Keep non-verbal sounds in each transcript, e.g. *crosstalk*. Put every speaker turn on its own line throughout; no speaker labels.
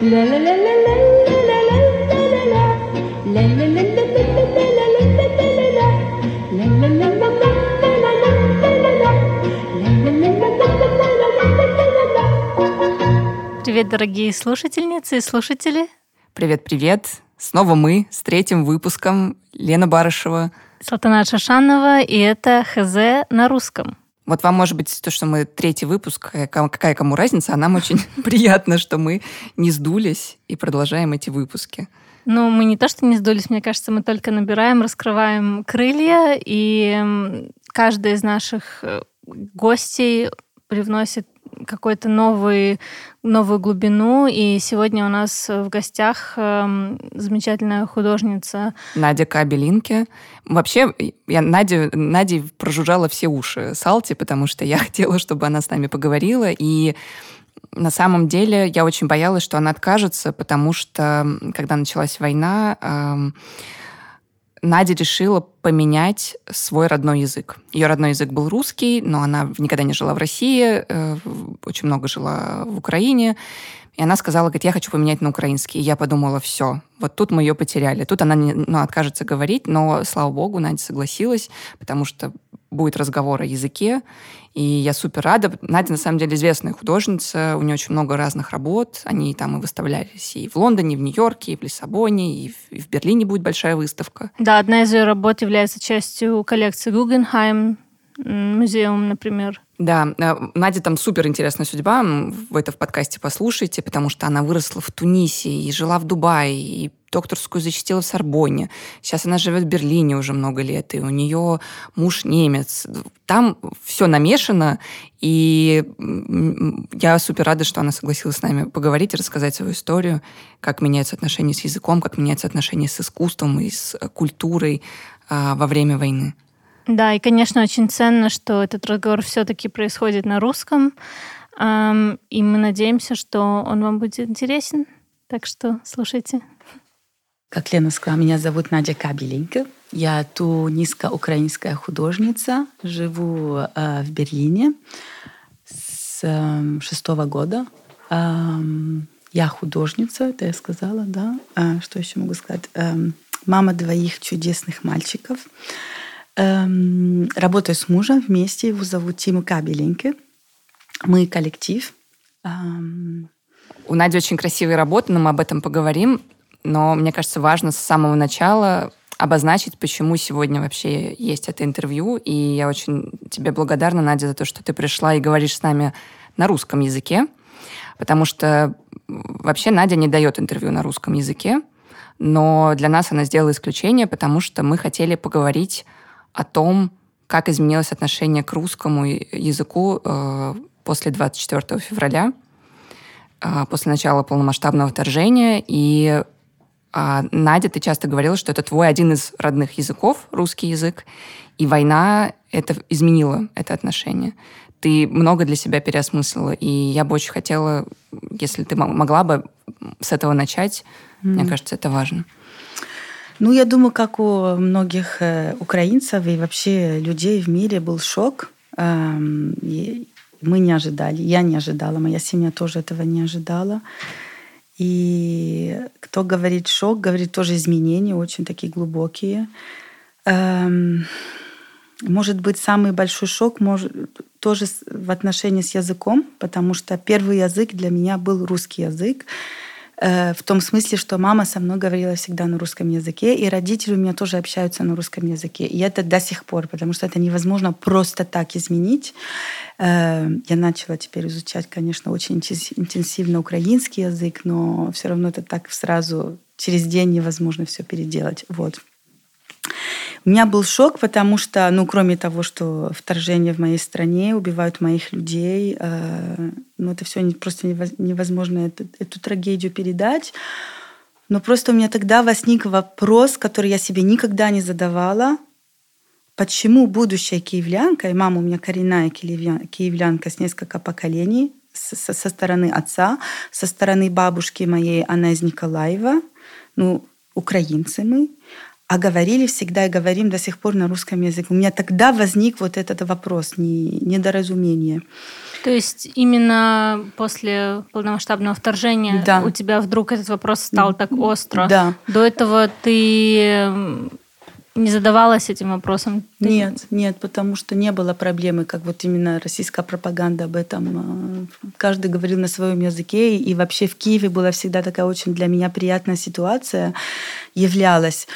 Привет, дорогие слушательницы и слушатели.
Привет-привет. Снова мы с третьим выпуском. Лена Барышева.
Салтанат Шашанова, и это ХЗ на русском.
Вот вам, может быть, то, что мы третий выпуск, какая кому разница, а нам очень *laughs* приятно, что мы не сдулись и продолжаем эти выпуски.
Ну, мы не то, что не сдулись, мне кажется, мы только набираем, раскрываем крылья, и каждый из наших э, гостей привносит какой-то новый, новую глубину. И сегодня у нас в гостях э, замечательная художница
Надя Кабелинки. Вообще, я Надя, Надя прожужжала все уши Салти, потому что я *laughs* хотела, чтобы она с нами поговорила. И на самом деле я очень боялась, что она откажется, потому что когда началась война, э, Надя решила поменять свой родной язык. Ее родной язык был русский, но она никогда не жила в России, э, очень много жила в Украине. И она сказала, говорит, я хочу поменять на украинский. И я подумала, все, вот тут мы ее потеряли. Тут она ну, откажется говорить, но, слава богу, Надя согласилась, потому что будет разговор о языке, и я супер рада. Надя, на самом деле, известная художница, у нее очень много разных работ. Они там и выставлялись и в Лондоне, и в Нью-Йорке, и в Лиссабоне, и в, и в Берлине будет большая выставка.
Да, одна из ее работ является частью коллекции Гугенхайм, музеум, например.
Да, э, Надя там супер интересная судьба, вы это в подкасте послушайте, потому что она выросла в Тунисе и жила в Дубае, и докторскую защитила в Сорбонне. Сейчас она живет в Берлине уже много лет, и у нее муж немец. Там все намешано, и я супер рада, что она согласилась с нами поговорить и рассказать свою историю, как меняются отношения с языком, как меняются отношения с искусством и с культурой а, во время войны.
Да, и, конечно, очень ценно, что этот разговор все-таки происходит на русском. И мы надеемся, что он вам будет интересен. Так что слушайте.
Как Лена сказала, меня зовут Надя Кабеленко. Я туниско-украинская художница. Живу э, в Берлине с э, шестого года. Э, я художница, это я сказала, да. Э, что еще могу сказать? Э, мама двоих чудесных мальчиков. Эм, работаю с мужем вместе, его зовут Тима Кабеленко. Мы коллектив.
Эм... У Нади очень красивые работы, но мы об этом поговорим. Но мне кажется, важно с самого начала обозначить, почему сегодня вообще есть это интервью. И я очень тебе благодарна, Надя, за то, что ты пришла и говоришь с нами на русском языке. Потому что вообще Надя не дает интервью на русском языке. Но для нас она сделала исключение, потому что мы хотели поговорить о том, как изменилось отношение к русскому языку э, после 24 февраля, э, после начала полномасштабного вторжения. И э, Надя, ты часто говорила, что это твой один из родных языков, русский язык, и война это изменила это отношение. Ты много для себя переосмыслила, и я бы очень хотела, если ты могла бы с этого начать, mm-hmm. мне кажется, это важно.
Ну, я думаю, как у многих э, украинцев и вообще людей в мире был шок. Эм, мы не ожидали, я не ожидала, моя семья тоже этого не ожидала. И кто говорит шок, говорит тоже изменения, очень такие глубокие. Эм, может быть, самый большой шок может, тоже в отношении с языком, потому что первый язык для меня был русский язык. Э, в том смысле, что мама со мной говорила всегда на русском языке, и родители у меня тоже общаются на русском языке. И это до сих пор, потому что это невозможно просто так изменить. Э, я начала теперь изучать, конечно, очень интенсивно украинский язык, но все равно это так сразу через день невозможно все переделать. Вот. У меня был шок, потому что, ну, кроме того, что вторжение в моей стране, убивают моих людей, э, ну, это все просто невозможно эту, эту трагедию передать. Но просто у меня тогда возник вопрос, который я себе никогда не задавала. Почему будущая киевлянка, и мама у меня коренная киевлянка с несколько поколений, со, со стороны отца, со стороны бабушки моей, она из Николаева, ну, украинцы мы, а говорили всегда и говорим до сих пор на русском языке. У меня тогда возник вот этот вопрос, не, недоразумение.
То есть именно после полномасштабного вторжения да. у тебя вдруг этот вопрос стал так остро?
Да.
До этого ты не задавалась этим вопросом?
Нет, нет, потому что не было проблемы, как вот именно российская пропаганда об этом. Э, каждый говорил на своем языке, и вообще в Киеве была всегда такая очень для меня приятная ситуация, являлась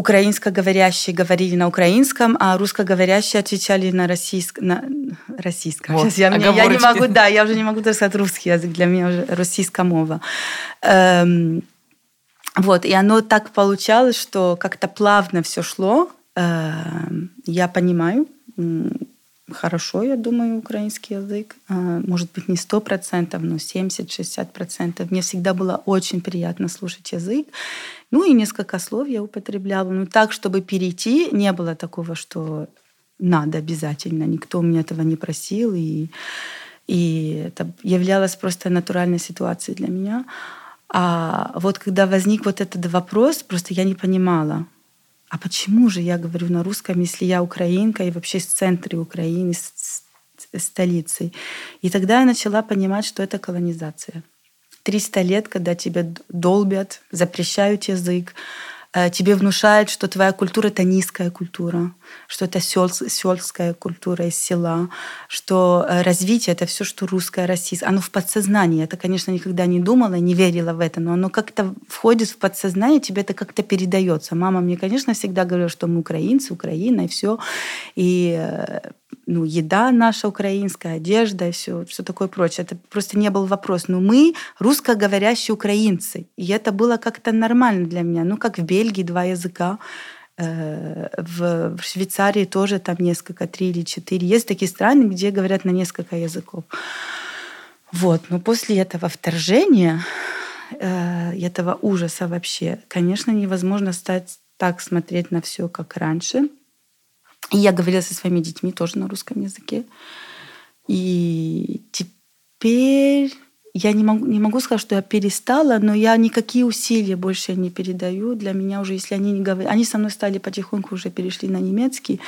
украинскоговорящие говорили на украинском, а русскоговорящие отвечали на, российск... на... российском. Вот, Сейчас я, я не могу, да, я уже не могу даже сказать русский язык, для меня уже российская мова. Эм, вот, и оно так получалось, что как-то плавно все шло. Эм, я понимаю, хорошо, я думаю, украинский язык. Э, может быть, не сто процентов, но 70-60%. Мне всегда было очень приятно слушать язык. Ну и несколько слов я употребляла. Но так, чтобы перейти, не было такого, что надо обязательно. Никто меня этого не просил. И, и это являлось просто натуральной ситуацией для меня. А вот когда возник вот этот вопрос, просто я не понимала, а почему же я говорю на русском, если я украинка и вообще с центра Украины, с столицы? И тогда я начала понимать, что это колонизация. 300 лет, когда тебя долбят, запрещают язык, Э, тебе внушают, что твоя культура — это низкая культура, что это сельская культура из села, что э, развитие — это все, что русское, российское. Оно в подсознании. Это, конечно, никогда не думала, не верила в это, но оно как-то входит в подсознание, тебе это как-то передается. Мама мне, конечно, всегда говорила, что мы украинцы, Украина, и все. И э, ну, еда наша украинская, одежда все, все такое прочее. Это просто не был вопрос. Но мы русскоговорящие украинцы. И это было как-то нормально для меня. Ну, как в Бельгии два языка. Э, в Швейцарии тоже там несколько, три или четыре. Есть такие страны, где говорят на несколько языков. Вот. Но после этого вторжения, э, этого ужаса вообще, конечно, невозможно стать так смотреть на все, как раньше. И я говорила со своими детьми тоже на русском языке. И теперь я не могу, не могу сказать, что я перестала, но я никакие усилия больше не передаю. Для меня уже, если они не говорят... Они со мной стали потихоньку, уже перешли на немецкий.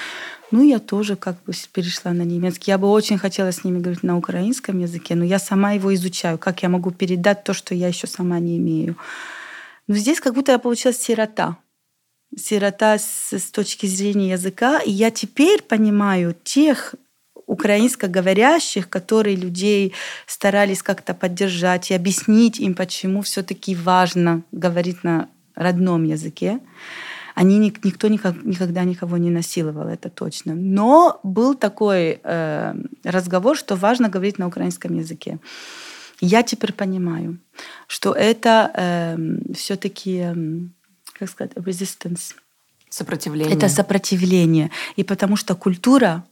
Ну, я тоже как бы перешла на немецкий. Я бы очень хотела с ними говорить на украинском языке, но я сама его изучаю. Как я могу передать то, что я еще сама не имею? Но здесь как будто я получилась сирота сирота с, с точки зрения языка. И я теперь понимаю тех украинскоговорящих, которые людей старались как-то поддержать и объяснить им, почему все-таки важно говорить на родном языке. Они никто никогда никого не насиловал, это точно. Но был такой э, разговор, что важно говорить на украинском языке. Я теперь понимаю, что это э, все-таки э, как сказать, resistance.
Сопротивление.
Это сопротивление. И потому что культура,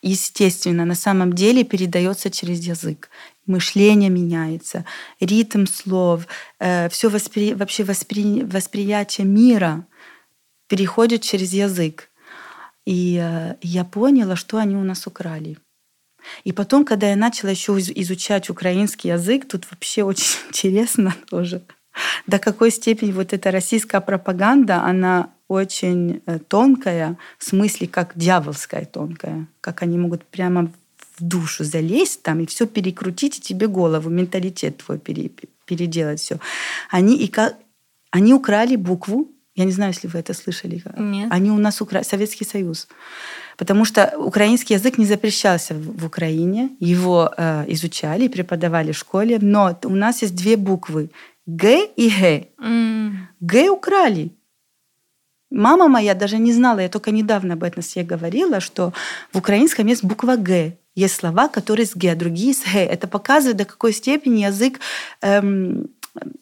естественно, на самом деле передается через язык. Мышление меняется, ритм слов, э, все воспри... вообще воспри... восприятие мира переходит через язык. И э, я поняла, что они у нас украли. И потом, когда я начала еще изучать украинский язык, тут вообще очень *laughs* интересно тоже *laughs* до какой степени вот эта российская пропаганда, она очень э, тонкая, в смысле как дьяволская тонкая, как они могут прямо в душу залезть там и все перекрутить, и тебе голову, менталитет твой пере, переделать все. Они, и как, они украли букву, я не знаю, если вы это слышали.
Нет.
Они у нас украли, Советский Союз. Потому что украинский язык не запрещался в Украине, его э, изучали, преподавали в школе, но у нас есть две буквы Г и Г. Mm. Г украли. Мама моя даже не знала, я только недавно об этом себе говорила, что в украинском есть буква Г. Есть слова, которые с Г, а другие с Г. Это показывает, до какой степени язык эм,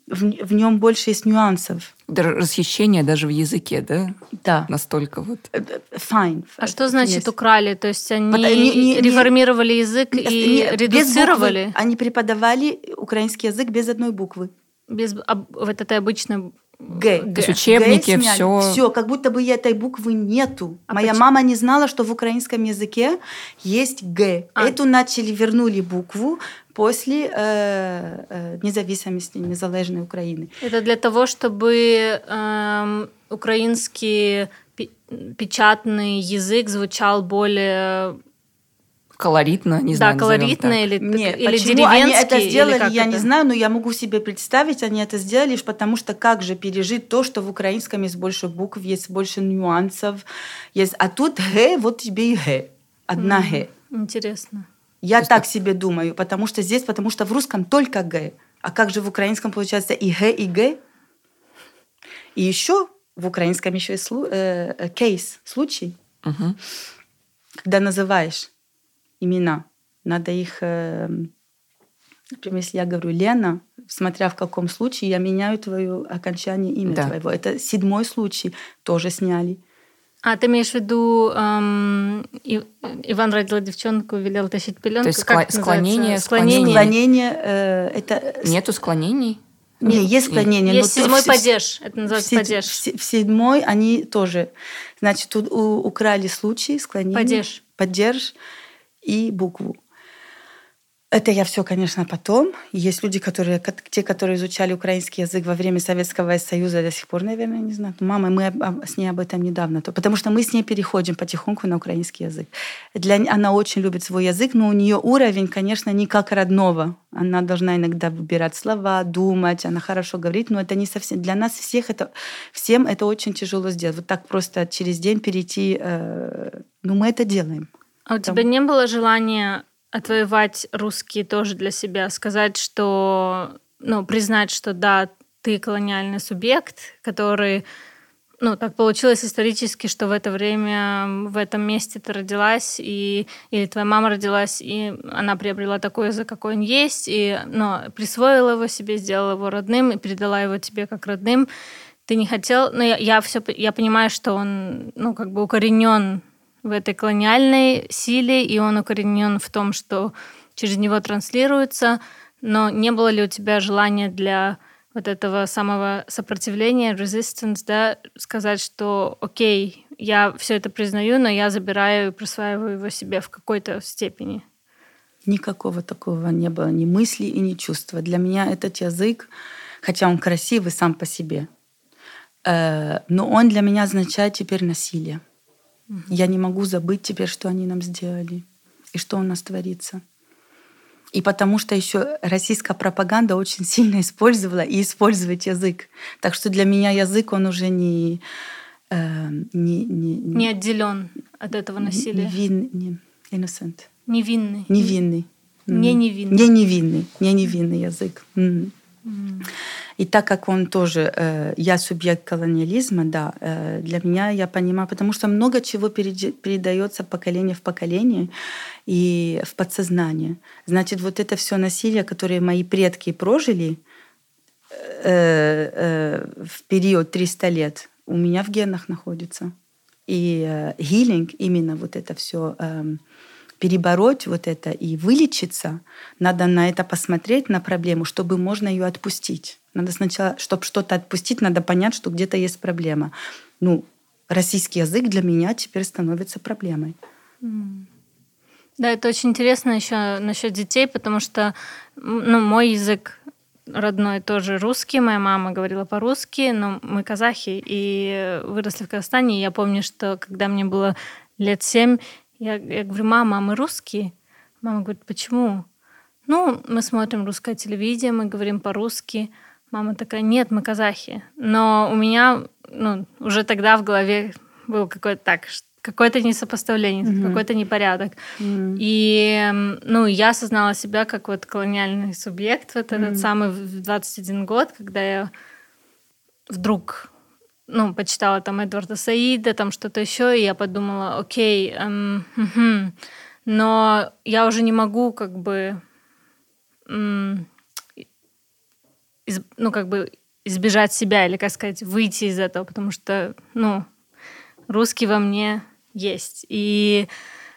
в, в нем больше есть нюансов.
Даже расхищение даже в языке, да?
Да.
Настолько вот. Э,
э, fine.
А что значит yes. украли? То есть они не, не, реформировали не, язык не, и не, редуцировали?
Буквы. Они преподавали украинский язык без одной буквы.
Без вот этой обычной
Г.
Г. учебники, Г все.
Все, как будто бы этой буквы нету. А Моя почему? мама не знала, что в украинском языке есть Г. А. Эту начали, вернули букву, после э, э, независимости, незалежной Украины.
Это для того, чтобы э, украинский печатный язык звучал более
колоритно, не знаю,
Да, колоритно или,
Нет,
или
почему
деревенский.
они это сделали, я
это?
не знаю, но я могу себе представить, они это сделали, лишь потому что как же пережить то, что в украинском есть больше букв, есть больше нюансов, есть, а тут г, вот тебе и г, одна г.
Интересно.
Я так себе думаю, потому что здесь, потому что в русском только г, а как же в украинском получается и г, и г? И еще в украинском еще есть слу- э, э, кейс, случай,
Мгм.
когда называешь имена, надо их, э, например, если я говорю Лена, смотря в каком случае, я меняю твое окончание имя
Да.
твоего. Это седьмой случай, тоже сняли.
А ты имеешь в виду, эм, И- Иван родил девчонку, велел тащить пеленку?
То есть
Как
скла- склонение,
склонение.
Склонение, э, это...
Нету склонений?
Не, есть склонение.
Есть
но
седьмой
в-
падеж. Это называется падеж.
в се- в седьмой они тоже. Значит, тут у- украли случай, склонение.
Падеж.
Падеж и букву. Это я все, конечно, потом. Есть люди, которые, кот- те, которые изучали украинский язык во время Советского Союза, до сих пор, наверное, не знают. Мама, мы с ней об этом недавно. То- Потому что мы с ней переходим потихоньку на украинский язык. Для, она очень любит свой язык, но у нее уровень, конечно, не как родного. Она должна иногда выбирать слова, думать, она хорошо говорит, но это не совсем... Для нас всех это, всем это очень тяжело сделать. Вот так просто через день перейти... э, ну, мы это делаем.
А у
Там-
тебя не было желания отвоевать русский тоже для себя, сказать, что, ну, признать, что да, ты колониальный субъект, который, ну, так получилось исторически, что в это время в этом месте ты родилась, и, или твоя мама родилась, и она приобрела такой язык, какой он есть, и, ну, присвоила его себе, сделала его родным и передала его тебе как родным. Ты не хотел, но я, я все, я понимаю, что он, ну, как бы укоренен в этой колониальной силе, и он укоренен в том, что через него транслируется, но не было ли у тебя желания для вот этого самого сопротивления, resistance, да, сказать, что окей, я все это признаю, но я забираю и присваиваю его себе в какой-то степени.
Никакого такого не было, ни мысли и ни чувства. Для меня этот язык, хотя он красивый сам по себе, э, но он для меня означает теперь насилие. Я не могу забыть теперь, что они нам сделали и что у нас творится. И потому что еще российская пропаганда очень сильно использовала и использует язык. Так что для меня язык, он уже не... э, не, не,
Не отделен от этого насилия.
невин- не, innocent.
Невинный.
Невинный.
Не невинный.
Не невинный. Не невинный язык. М. И так как он тоже, э, я субъект колониализма, да, э, для меня я понимаю, потому что много чего передается поколение в поколение и в подсознание. Значит, вот это все насилие, которое мои предки прожили э, э, в период 300 лет, у меня в генах находится. И хилинг, именно вот это все перебороть вот это и вылечиться, надо на это посмотреть, на проблему, чтобы можно ее отпустить. Надо сначала, чтобы что-то отпустить, надо понять, что где-то есть проблема. Ну, российский язык для меня теперь становится проблемой.
Да, это очень интересно еще насчет детей, потому что ну, мой язык родной тоже русский, моя мама говорила по-русски, но мы казахи и выросли в Казахстане. И я помню, что когда мне было лет семь, я, я говорю, мама, а мы русские? Мама говорит, почему? Ну, мы смотрим русское телевидение, мы говорим по-русски. Мама такая, нет, мы казахи. Но у меня ну, уже тогда в голове был какой-то так, какое-то несопоставление,
Мгм.
какой-то непорядок. И м, ну, я осознала себя как вот колониальный субъект вот этот
Мгм. самый
в 21 год, когда я вдруг ну, почитала там Эдварда Саида, там что-то еще, и я подумала, окей, эм, мгм. но я уже не могу как бы м, из- ну, как бы избежать себя, или, как сказать, выйти из этого, потому что, ну, русский во мне есть. И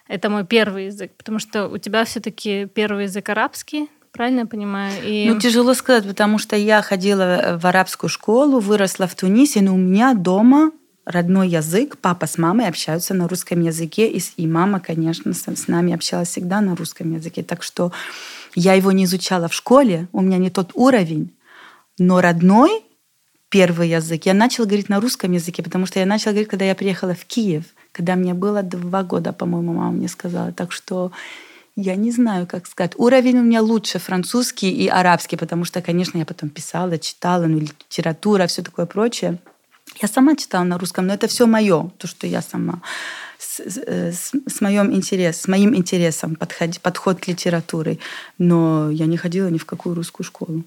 это мой первый язык, потому что у тебя все-таки первый язык арабский, правильно я понимаю? И...
Ну, тяжело сказать, потому что я ходила в арабскую школу, выросла в Тунисе, но у меня дома родной язык, папа с мамой общаются на русском языке, и, и мама, конечно, с, с нами общалась всегда на русском языке. Так что Я его не изучала в школе, у меня не тот уровень, но родной первый язык я начала говорить на русском языке, потому что я начала говорить, когда я приехала в Киев, когда мне было два года, по-моему, мама мне сказала. Так что я не знаю, как сказать. Уровень у меня лучше французский и арабский, потому что, конечно, я потом писала, читала, ну, литература, все такое прочее. Я сама читала на русском, но это все мое, то, что я сама с, с, с, моим, интерес, с моим интересом подход, подход к литературе. Но я не ходила ни в какую русскую школу.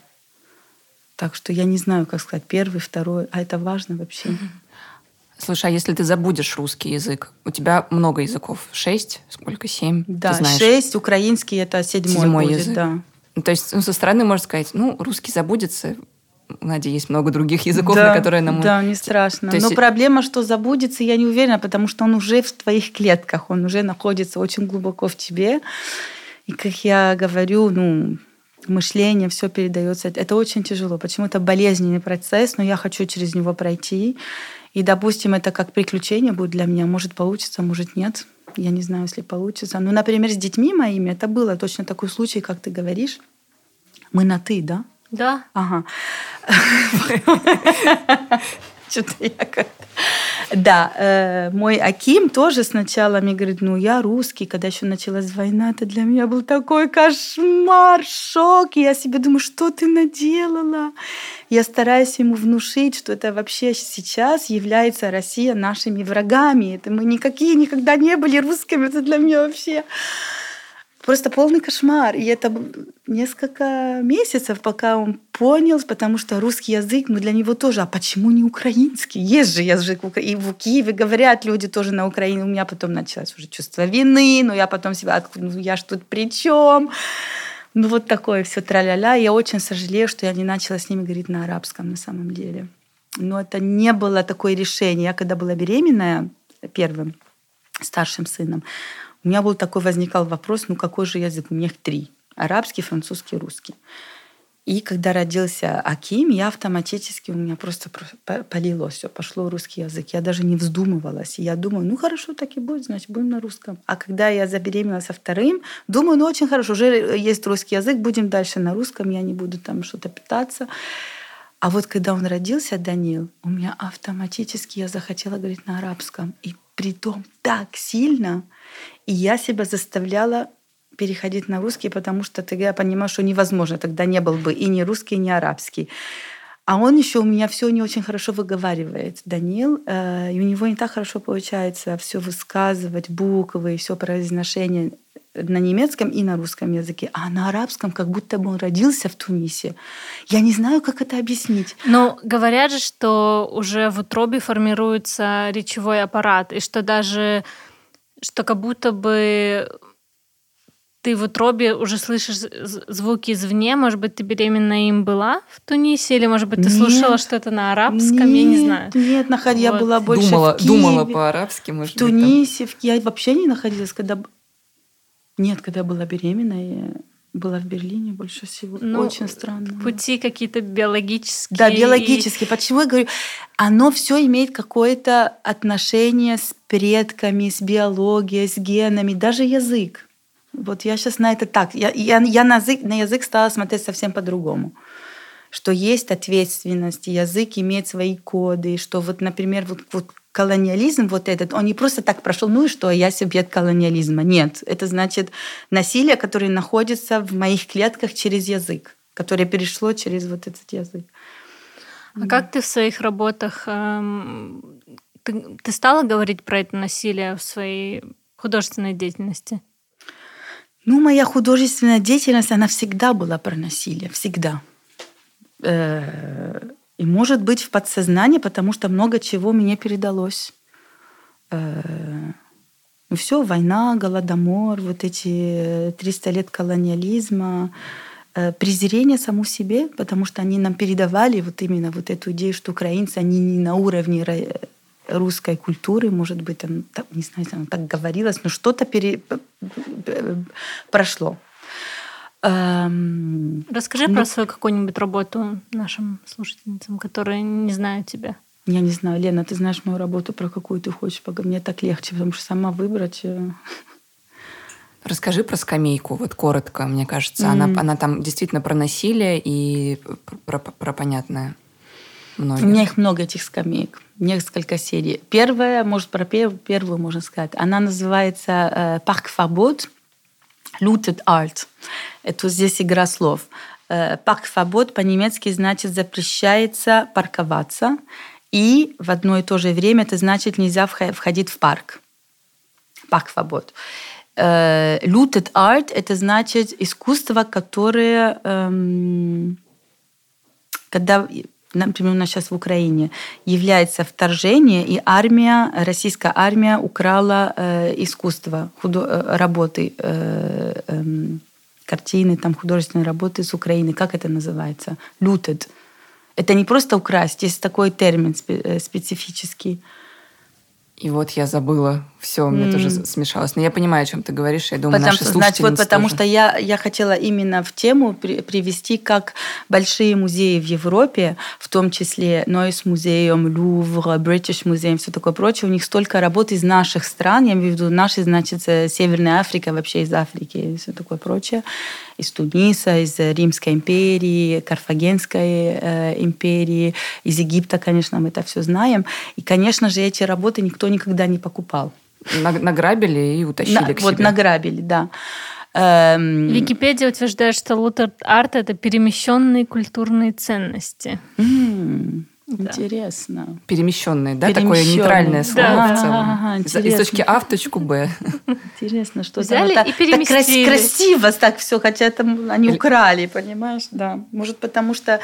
Так что я не знаю, как сказать, первый, второй, а это важно вообще.
Слушай, а если ты забудешь русский язык, у тебя много языков, шесть, сколько, семь?
Да, шесть, украинский это седьмой, седьмой будет, язык. да.
Ну, то есть ну, со стороны можно сказать, ну, русский забудется, у Нади есть много других языков, да, на которые нам...
Да, не страшно. есть... Но проблема, что забудется, я не уверена, потому что он уже в твоих клетках, он уже находится очень глубоко в тебе. И, как я говорю, ну, мышление, все передается. Это очень тяжело. Почему это болезненный процесс, но я хочу через него пройти. И, допустим, это как приключение будет для меня. Может, получится, может, нет. Я не знаю, если получится. Ну, например, с детьми моими это было точно такой случай, как ты говоришь. Мы на «ты», да?
Да.
Ага. *laughs* Что-то я как-то... Да, э, мой Аким тоже сначала мне говорит, ну я русский, когда еще началась война, это для меня был такой кошмар, шок. Я себе думаю, что ты наделала? Я стараюсь ему внушить, что это вообще сейчас является Россия нашими врагами. Это мы никакие никогда не были русскими, это для меня вообще просто полный кошмар. И это несколько месяцев, пока он понял, потому что русский язык, ну для него тоже, а почему не украинский? Есть же язык, и в Киеве говорят люди тоже на Украине. У меня потом началось уже чувство вины, но я потом себя, ну я ж тут при чем? Ну вот такое все траля-ля. Я очень сожалею, что я не начала с ними говорить на арабском на самом деле. Но это не было такое решение. Я когда была беременная первым старшим сыном, у меня был такой возникал вопрос, ну какой же язык? У меня их три. Арабский, французский, русский. И когда родился Аким, я автоматически, у меня просто полилось все, пошло русский язык. Я даже не вздумывалась. Я думаю, ну хорошо, так и будет, значит, будем на русском. А когда я забеременела со вторым, думаю, ну очень хорошо, уже есть русский язык, будем дальше на русском, я не буду там что-то питаться. А вот когда он родился, Данил, у меня автоматически я захотела говорить на арабском. И при том так сильно, и я себя заставляла переходить на русский, потому что тогда я понимаю, что невозможно. Тогда не был бы и не русский, и не арабский. А он еще у меня все не очень хорошо выговаривает, Данил, э, и у него не так хорошо получается все высказывать, буквы, все произношение на немецком и на русском языке, а на арабском, как будто бы он родился в Тунисе. Я не знаю, как это объяснить.
Но говорят же, что уже в утробе формируется речевой аппарат, и что даже что как будто бы ты в утробе уже слышишь звуки извне. Может быть, ты беременна им была в Тунисе? Или, может быть, ты нет, слушала что-то на арабском? Нет, я не знаю.
Нет, наход... вот. я была больше
думала,
в Киеве.
Думала по-арабски, может
в Тунисе, быть, там... в... я вообще не находилась, когда... Нет, когда я была беременна, была в Берлине больше всего. Ну, Очень странно.
Пути какие-то биологические.
Да, биологические. Почему я говорю? Оно все имеет какое-то отношение с предками, с биологией, с генами, даже язык. Вот я сейчас на это так. Я, я, я на, язык, на язык стала смотреть совсем по-другому. Что есть ответственность, язык имеет свои коды, что вот, например, вот, вот колониализм вот этот, он не просто так прошел, ну и что, я субъект колониализма. Нет, это значит насилие, которое находится в моих клетках через язык, которое перешло через вот этот язык.
А да. как ты в своих работах, эм, ты, ты стала говорить про это насилие в своей художественной деятельности?
Ну, моя художественная деятельность, она всегда была про насилие, всегда. Э, и может быть в подсознании, потому что много чего мне передалось. Э, ну все, война, голодомор, вот эти 300 лет колониализма, э, презрение саму себе, потому что они нам передавали вот именно вот эту идею, что украинцы, они не на уровне русской культуры, может быть, там, не знаю, там так говорилось, но что-то пере... прошло.
Эм, Расскажи ну, про свою какую-нибудь работу нашим слушательницам, которые не знают тебя.
Я не знаю, Лена, ты знаешь мою работу, про какую ты хочешь поговорить. Мне так легче, потому что сама выбрать... Э,
Расскажи про скамейку, вот коротко, мне кажется. Mm. Она, она там действительно про насилие и про, про, про понятное.
Многих. У меня их много, этих скамеек. Несколько серий. Первая, может, про первую, можно сказать. Она называется э, «Парк Фабот», «Looted Art». Это здесь игра слов. Э, «Парк Фабот» по-немецки значит «запрещается парковаться». И в одно и то же время это значит «нельзя входить в парк». «Парк Фабот». Э, looted art – это значит искусство, которое, эм, когда, например, у нас сейчас в Украине является вторжение, и армия, российская армия украла э, искусство, худо, э, работы, э, э, картины, там, художественные работы с Украины. Как это называется? Looted. Это не просто украсть, есть такой термин э, специфический.
И вот я забыла все, у меня mm. тоже смешалось. Но я понимаю, о чем ты говоришь. Я думаю,
потому,
наши
значит, вот потому что я, я хотела именно в тему при, привести, как большие музеи в Европе, в том числе Нойс музеем, Лувр, British музеем, все такое прочее, у них столько работ из наших стран, я имею в виду наши, значит, э, Северная Африка, вообще из Африки и все такое прочее, из Туниса, из Римской империи, Карфагенской э, империи, из Египта, конечно, мы это все знаем. И, конечно же, эти работы никто никогда не покупал.
Награбили и утащили
На,
к
себе. Вот награбили, да. Эм...
Википедия утверждает, что лутер арт это перемещенные культурные ценности.
Mm. Интересно.
Перемещенные, да? Такое нейтральное слово да. в целом. Ага, из, из точки А в точку Б.
Интересно, что
Взяли там, и переместили.
Так красиво так все, хотя там они украли, понимаешь? Да. Может, потому что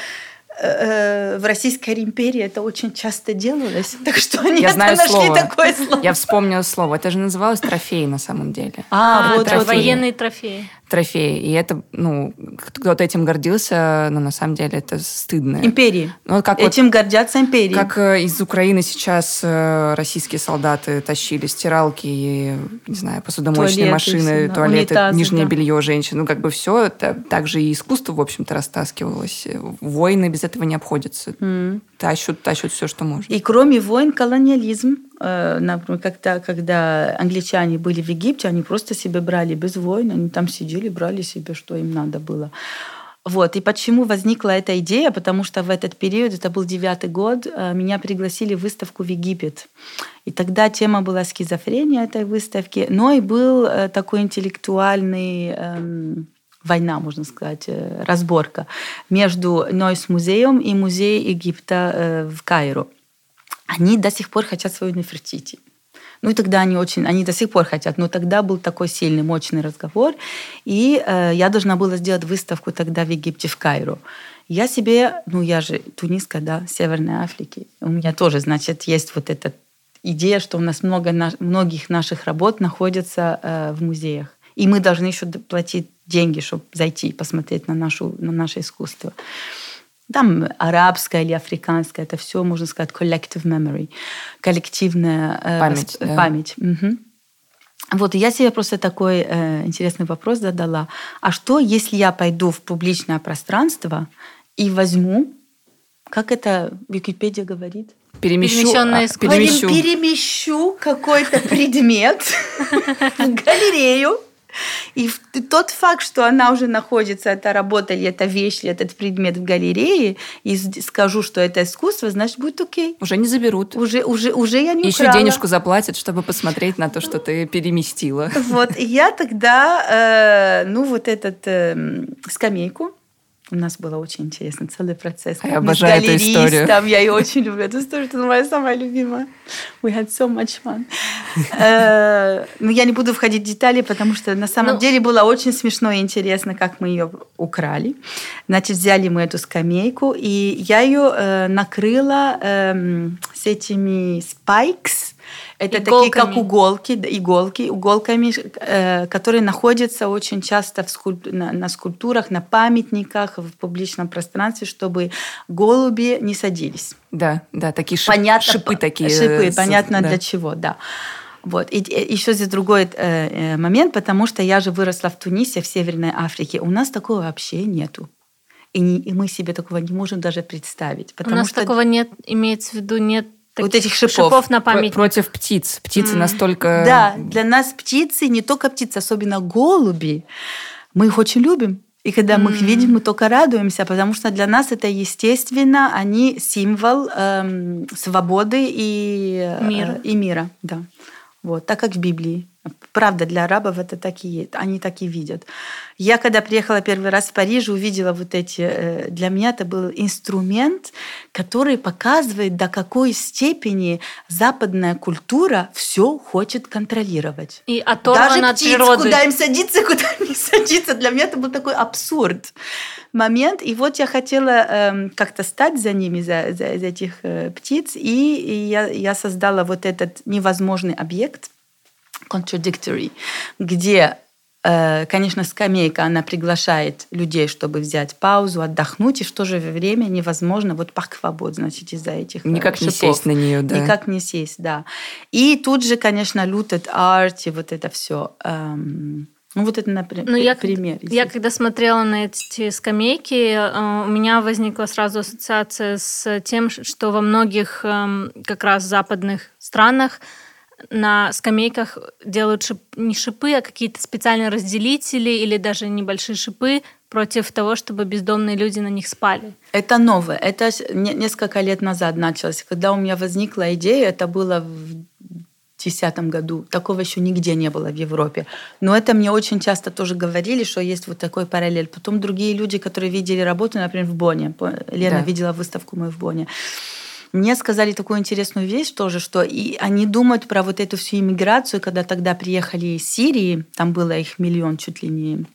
Э, в Российской империи это очень часто делалось. Так что они
Я знаю
нашли
слово.
такое слово.
Я вспомнила слово. Это же называлось трофей на самом деле.
А, а вот трофей. военные трофеи
трофеи. И это, ну, кто-то этим гордился, но на самом деле это стыдно.
Империи.
Ну, как
этим вот, гордятся империи.
Как э, из Украины сейчас э, российские солдаты тащили стиралки и, не знаю, посудомоечные туалеты, машины, все, туалеты, унитазы, нижнее да. белье женщин. Ну, как бы все, это, также и искусство, в общем-то, растаскивалось. Войны без этого не обходятся. Mm. Тащут, тащут все, что можно.
И кроме войн, колониализм Э, например, когда, когда англичане были в Египте, они просто себе брали без войн, они там сидели, брали себе, что им надо было. Вот. И почему возникла эта идея? Потому что в этот период, это был девятый год, э, меня пригласили в выставку в Египет. И тогда тема была скизофрения этой выставки, но и был э, такой интеллектуальный эм, война, можно сказать, разборка между Нойс музеем и музеем Египта в Каиру они до сих пор хотят свою Нефертити. Ну и тогда они очень, они до сих пор хотят, но тогда был такой сильный, мощный разговор, и э, я должна была сделать выставку тогда в Египте, в Кайру. Я себе, ну я же туниска, да, Северной Африки, у меня тоже, значит, есть вот эта идея, что у нас много многих наших работ находятся э, в музеях, и мы должны еще платить деньги, чтобы зайти и посмотреть на, нашу, на наше искусство там арабская или африканская, это все, можно сказать, collective memory, коллективная
э, память.
Восп... Да. память. Угу. Вот я себе просто такой э, интересный вопрос задала. А что, если я пойду в публичное пространство и возьму, как это Википедия говорит?
Перемещу,
а,
перемещу. перемещу какой-то предмет *laughs* в галерею, и тот факт, что она уже находится, эта работа или эта вещь, или этот предмет в галерее, и скажу, что это искусство, значит, будет окей.
Уже не заберут.
Уже, уже, уже я не
Еще
украла.
денежку заплатят, чтобы посмотреть на то, что ты переместила.
Вот, и я тогда, э, ну, вот этот э, скамейку, у нас было очень интересно, целый процесс.
А я обожаю эту историю.
Я ее очень люблю. Эту историю, это моя самая любимая. We had so much fun. Э, Но ну, я не буду входить в детали, потому что на самом ну, деле было очень смешно и интересно, как мы ее украли. Значит, взяли мы эту скамейку, и я ее э, накрыла эм, с этими spikes, это иголками. такие, как уголки, иголки, уголками, э, которые находятся очень часто в скульп... на, на скульптурах, на памятниках, в публичном пространстве, чтобы голуби не садились.
Да, да, такие шип... понятно, шипы такие.
Шипы, с... понятно да. для чего, да. Вот. И, и еще здесь другой э, э, момент, потому что я же выросла в Тунисе, в Северной Африке. У нас такого вообще нету. И, не, и мы себе такого не можем даже представить.
У нас
что...
такого нет, имеется в виду, нет
вот этих шипов.
Шипов на память.
Против птиц. Птицы mm. настолько...
Да, для нас птицы, не только птицы, особенно голуби, мы их очень любим. И когда mm. мы их видим, мы только радуемся, потому что для нас это естественно, они символ эм, свободы и
мира.
Э, и мира, да. Вот, так как в Библии. Правда, для арабов это такие, они так и видят. Я, когда приехала первый раз в Париж, увидела вот эти... Э, для меня это был инструмент, который показывает, до какой степени западная культура все хочет контролировать.
И оторвана
Даже
от
птиц,
природы.
куда им садиться, *laughs* куда не садиться. Для меня это был такой абсурд момент. И вот я хотела э, как-то стать за ними, за, за, за этих э, птиц, и, и я, я создала вот этот невозможный объект, contradictory, где э, Конечно, скамейка, она приглашает людей, чтобы взять паузу, отдохнуть, и в то же время невозможно вот пахвобод, значит, из-за этих э,
Никак
шипов.
не сесть на нее, да.
Никак не сесть, да. И тут же, конечно, лутед арт и вот это все. Эм, ну, вот это, например,
Ну, я,
пример.
я когда смотрела на эти скамейки, э, у меня возникла сразу ассоциация с тем, что во многих эм, как раз западных странах на скамейках делают шип, не шипы, а какие-то специальные разделители или даже небольшие шипы против того, чтобы бездомные люди на них спали.
Это новое. Это несколько лет назад началось. Когда у меня возникла идея, это было в 2010 году. Такого еще нигде не было в Европе. Но это мне очень часто тоже говорили, что есть вот такой параллель. Потом другие люди, которые видели работу, например, в Бонне. Лена да. видела выставку мою в Бонне. Мне сказали такую интересную вещь тоже, что и они думают про вот эту всю иммиграцию, когда тогда приехали из Сирии, там было их миллион чуть ли не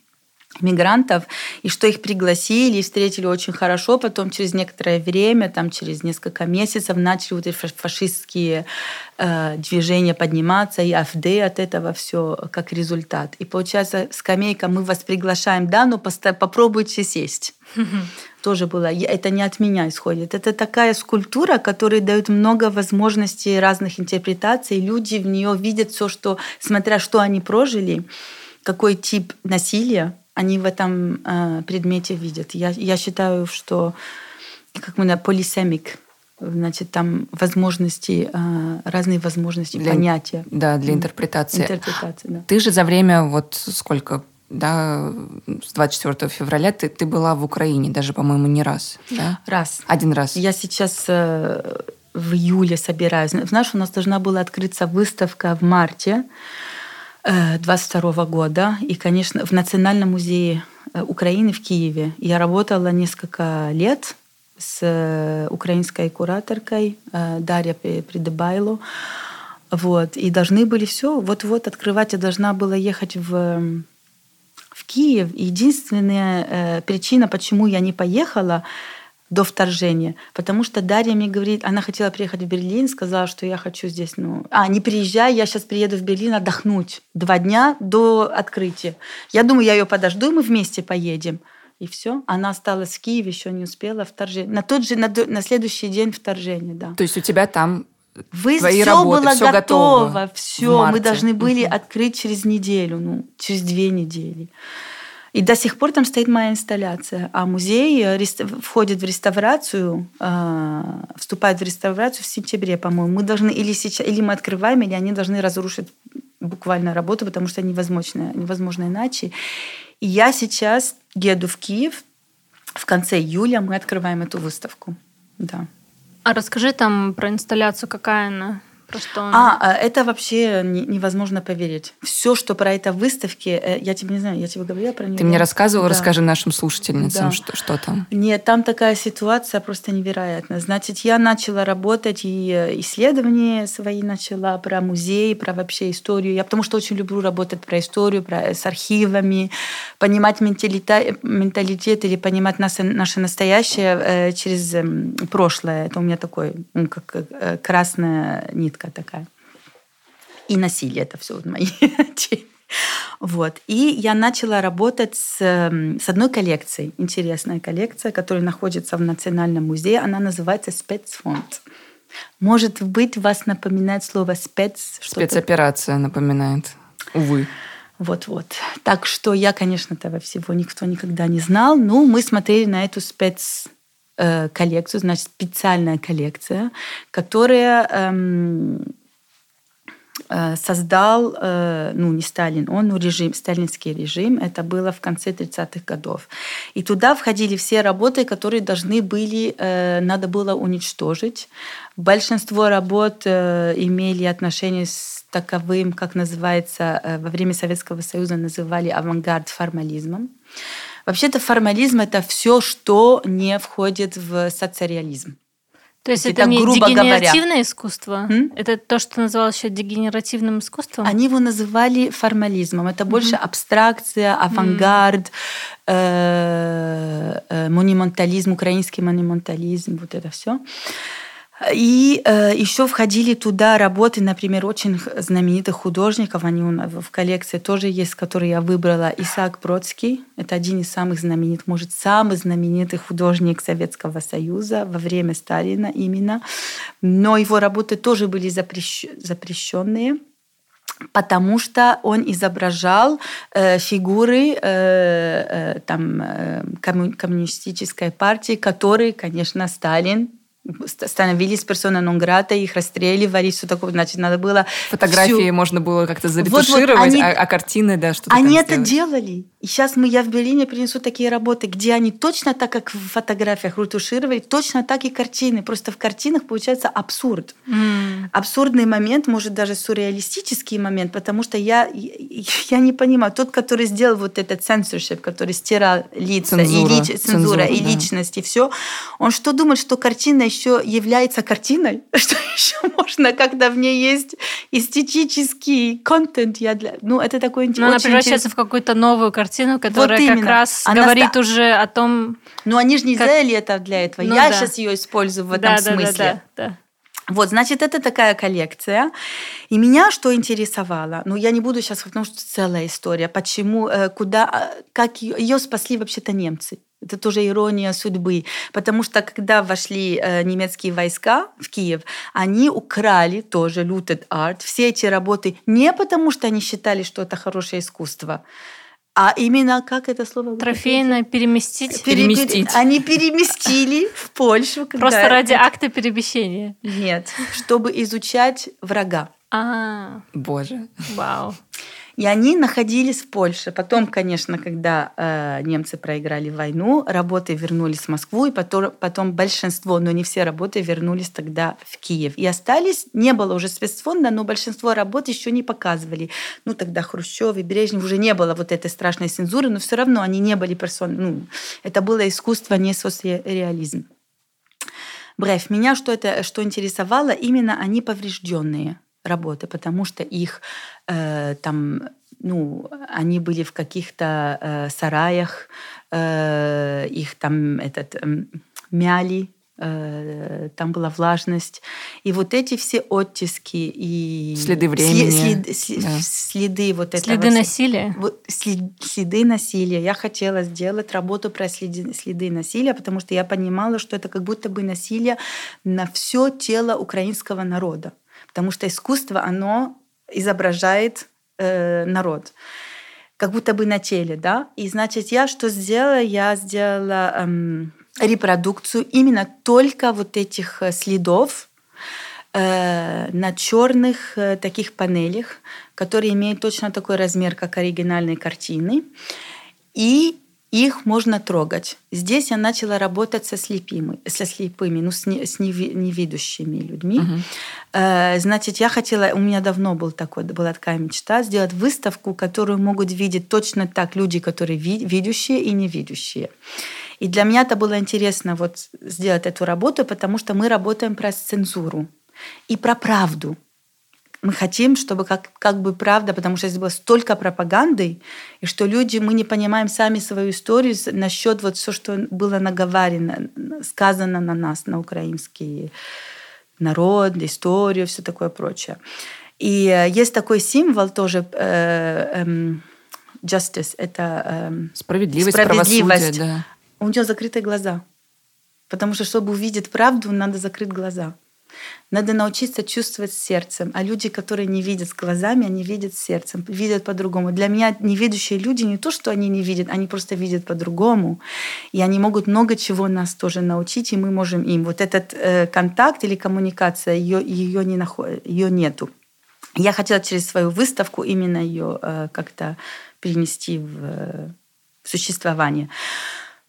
мигрантов, и что их пригласили и встретили очень хорошо. Потом через некоторое время, там через несколько месяцев начали вот эти фашистские э, движения подниматься, и АФД от этого все как результат. И получается, скамейка, мы вас приглашаем, да, но попробуйте сесть. Тоже было. Это не от меня исходит. Это такая скульптура, которая дает много возможностей разных интерпретаций. Люди в нее видят все, что, смотря что они прожили, какой тип насилия, они в этом э, предмете видят. Я, я считаю, что как мы на полисемик, значит, там возможности, э, разные возможности
для,
понятия.
Да, для интерпретации.
Интерпретации, да.
Ты же за время вот сколько да, с 24 февраля ты, ты была в Украине, даже, по-моему, не раз, да?
Раз.
Один раз.
Я сейчас э, в июле собираюсь. Знаешь, у нас должна была открыться выставка в марте. 22 года. И, конечно, в Национальном музее э, Украины в Киеве я работала несколько лет с э, украинской кураторкой э, Дарья Придебайло. Вот. И должны были все вот-вот открывать. Я должна была ехать в, в Киев. единственная причина, почему я не поехала, до вторжения. Потому что Дарья мне говорит, она хотела приехать в Берлин, сказала, что я хочу здесь, ну... А, не приезжай, я сейчас приеду в Берлин отдохнуть. Два дня до открытия. Я думаю, я ее подожду, и мы вместе поедем. И все. Она осталась в Киеве, еще не успела вторжение. На тот же, на, на следующий день вторжения, да.
То есть у тебя там
вы
Твои
все
работы,
было
все
готово,
готово
все. Мы должны были открыть через неделю, ну, через две недели. И до сих пор там стоит моя инсталляция. А музей э, входит в реставрацию, э, вступает в реставрацию в сентябре, по-моему. Мы должны или сейчас, или мы открываем, или они должны разрушить буквально работу, потому что невозможно, невозможно иначе. И я сейчас еду в Киев. В конце июля мы открываем эту выставку. Да.
А расскажи там про инсталляцию, какая она? Просто он...
А, а, это вообще невозможно поверить. Все, что про это в выставке, э, я тебе не знаю, я тебе говорила про нее.
Ты мне рассказывала, да. расскажи нашим слушательницам, да. что, что там.
Нет, там такая ситуация просто невероятная. Значит, я начала работать и э, исследования свои начала про музей, про вообще историю. Я потому что очень люблю работать про историю, про, э, с архивами, понимать менталитет, менталитет или понимать наше, наше настоящее э, через э, прошлое. Это у меня такой, ну, как э, красная нитка нитка такая. И насилие это все в моей *laughs* теме. Вот. И я начала работать с, с одной коллекцией, интересная коллекция, которая находится в Национальном музее. Она называется «Спецфонд». Может быть, вас напоминает слово «спец».
Спецоперация напоминает, увы.
Вот-вот. Так что я, конечно, этого всего никто никогда не знал. Ну, мы смотрели на эту спец э, коллекцию, значит, специальная коллекция, которая эм, э, создал, э, ну, не Сталин, он, ну, режим, сталинский режим, это было в конце 30-х годов. И туда входили все работы, которые должны были, надо было уничтожить. Большинство работ имели отношение с таковым, как называется, во время Советского Союза называли авангард формализмом. Вообще-то формализм – это все, что не входит в социализм.
То есть это, это не грубо дегенеративное говоря. искусство? М? Это то, что называлось еще дегенеративным искусством?
Они его называли формализмом. Это больше mm-hmm. абстракция, авангард, mm-hmm. э, э, монументализм, украинский монументализм, вот это все. И э, еще входили туда работы, например, очень знаменитых художников. Они в коллекции тоже есть, которые я выбрала. Исаак Бродский. Это один из самых знаменитых, может, самый знаменитый художник Советского Союза во время Сталина именно. Но его работы тоже были запрещ... запрещенные потому что он изображал э, фигуры э, э, там, э, коммунистической партии, которые, конечно, Сталин становились персона нон грата, их расстреливали, все такое. Значит, надо было...
Фотографии всю... можно было как-то заретушировать, вот, вот они... а, а картины, да, что-то
Они это сделать. делали. И сейчас мы, я в Берлине принесу такие работы, где они точно так, как в фотографиях ретушировали, точно так и картины. Просто в картинах получается абсурд. Mm. Абсурдный момент, может, даже сюрреалистический момент, потому что я, я не понимаю, тот, который сделал вот этот censorship, который стирал лица цензура, и, лич... цензура, цензура, и да. личность, и все, он что думает, что картина еще является картиной, *laughs* что еще можно, когда в ней есть эстетический контент. Я для... Ну, это такой
Но она превращается интерес... в какую-то новую картину, которая вот как раз она говорит ста... уже о том...
Ну, они же не как... сделали это для этого. Ну, Я да. сейчас ее использую в этом
да,
смысле.
Да, да, да.
Вот, значит, это такая коллекция. И меня что интересовало? Ну, я не буду сейчас, потому что целая история. Почему, э, куда, а, как ее, ее спасли вообще-то немцы. Это тоже ирония судьбы, потому что когда вошли э, немецкие войска в Киев, они украли тоже looted art, все эти работы не потому, что они считали, что это хорошее искусство, а именно, как это слово?
Трофейно переместить.
Переместить.
Они переместили в Польшу.
Просто ради акта перемещения.
Нет, чтобы изучать врага.
А,
боже,
вау.
И они находились в Польше. Потом, конечно, когда э, немцы проиграли войну, работы вернулись в Москву, и потом, потом большинство, но не все работы вернулись тогда в Киев. И остались, не было уже спецфонда, но большинство работ еще не показывали. Ну, тогда Хрущев и Брежнев уже не было вот этой страшной цензуры, но все равно они не были персон... Ну, это было искусство, не соцреализм. Бреф, меня что, это, что интересовало, именно они поврежденные работы, потому что их э, там, ну, они были в каких-то э, сараях, э, их там этот э, мяли, э, там была влажность. И вот эти все оттиски и...
Следы времени.
След, след, да. Следы вот этого.
Следы насилия.
Вот, след, следы насилия. Я хотела сделать работу про следы, следы насилия, потому что я понимала, что это как будто бы насилие на все тело украинского народа потому что искусство, оно изображает э, народ как будто бы на теле, да. И значит, я что сделала? Я сделала эм, репродукцию именно только вот этих э, следов э, на черных э, таких панелях, которые имеют точно такой размер, как оригинальные картины. И их можно трогать. Здесь я начала работать со слепыми, со слепыми ну, с, не, с невидящими людьми. Uh-huh. Значит, я хотела, у меня давно был такой, была такая мечта, сделать выставку, которую могут видеть точно так люди, которые видящие и невидящие. И для меня это было интересно вот сделать эту работу, потому что мы работаем про цензуру и про правду мы хотим, чтобы как, как бы правда, потому что здесь было столько пропаганды, и что люди, мы не понимаем сами свою историю насчет вот все, что было наговорено, сказано на нас, на украинский народ, историю, все такое прочее. И э, есть такой символ тоже э, э, justice, это э,
справедливость, справедливость. Да.
У него закрытые глаза. Потому что, чтобы увидеть правду, надо закрыть глаза. Надо научиться чувствовать сердцем. А люди, которые не видят с глазами, они видят сердцем, видят по-другому. Для меня невидящие люди не то, что они не видят, они просто видят по-другому. И они могут много чего нас тоже научить, и мы можем им. Вот этот э, контакт или коммуникация, ее, ее, не наход... ее нету. Я хотела через свою выставку именно ее э, как-то перенести в, э, существование.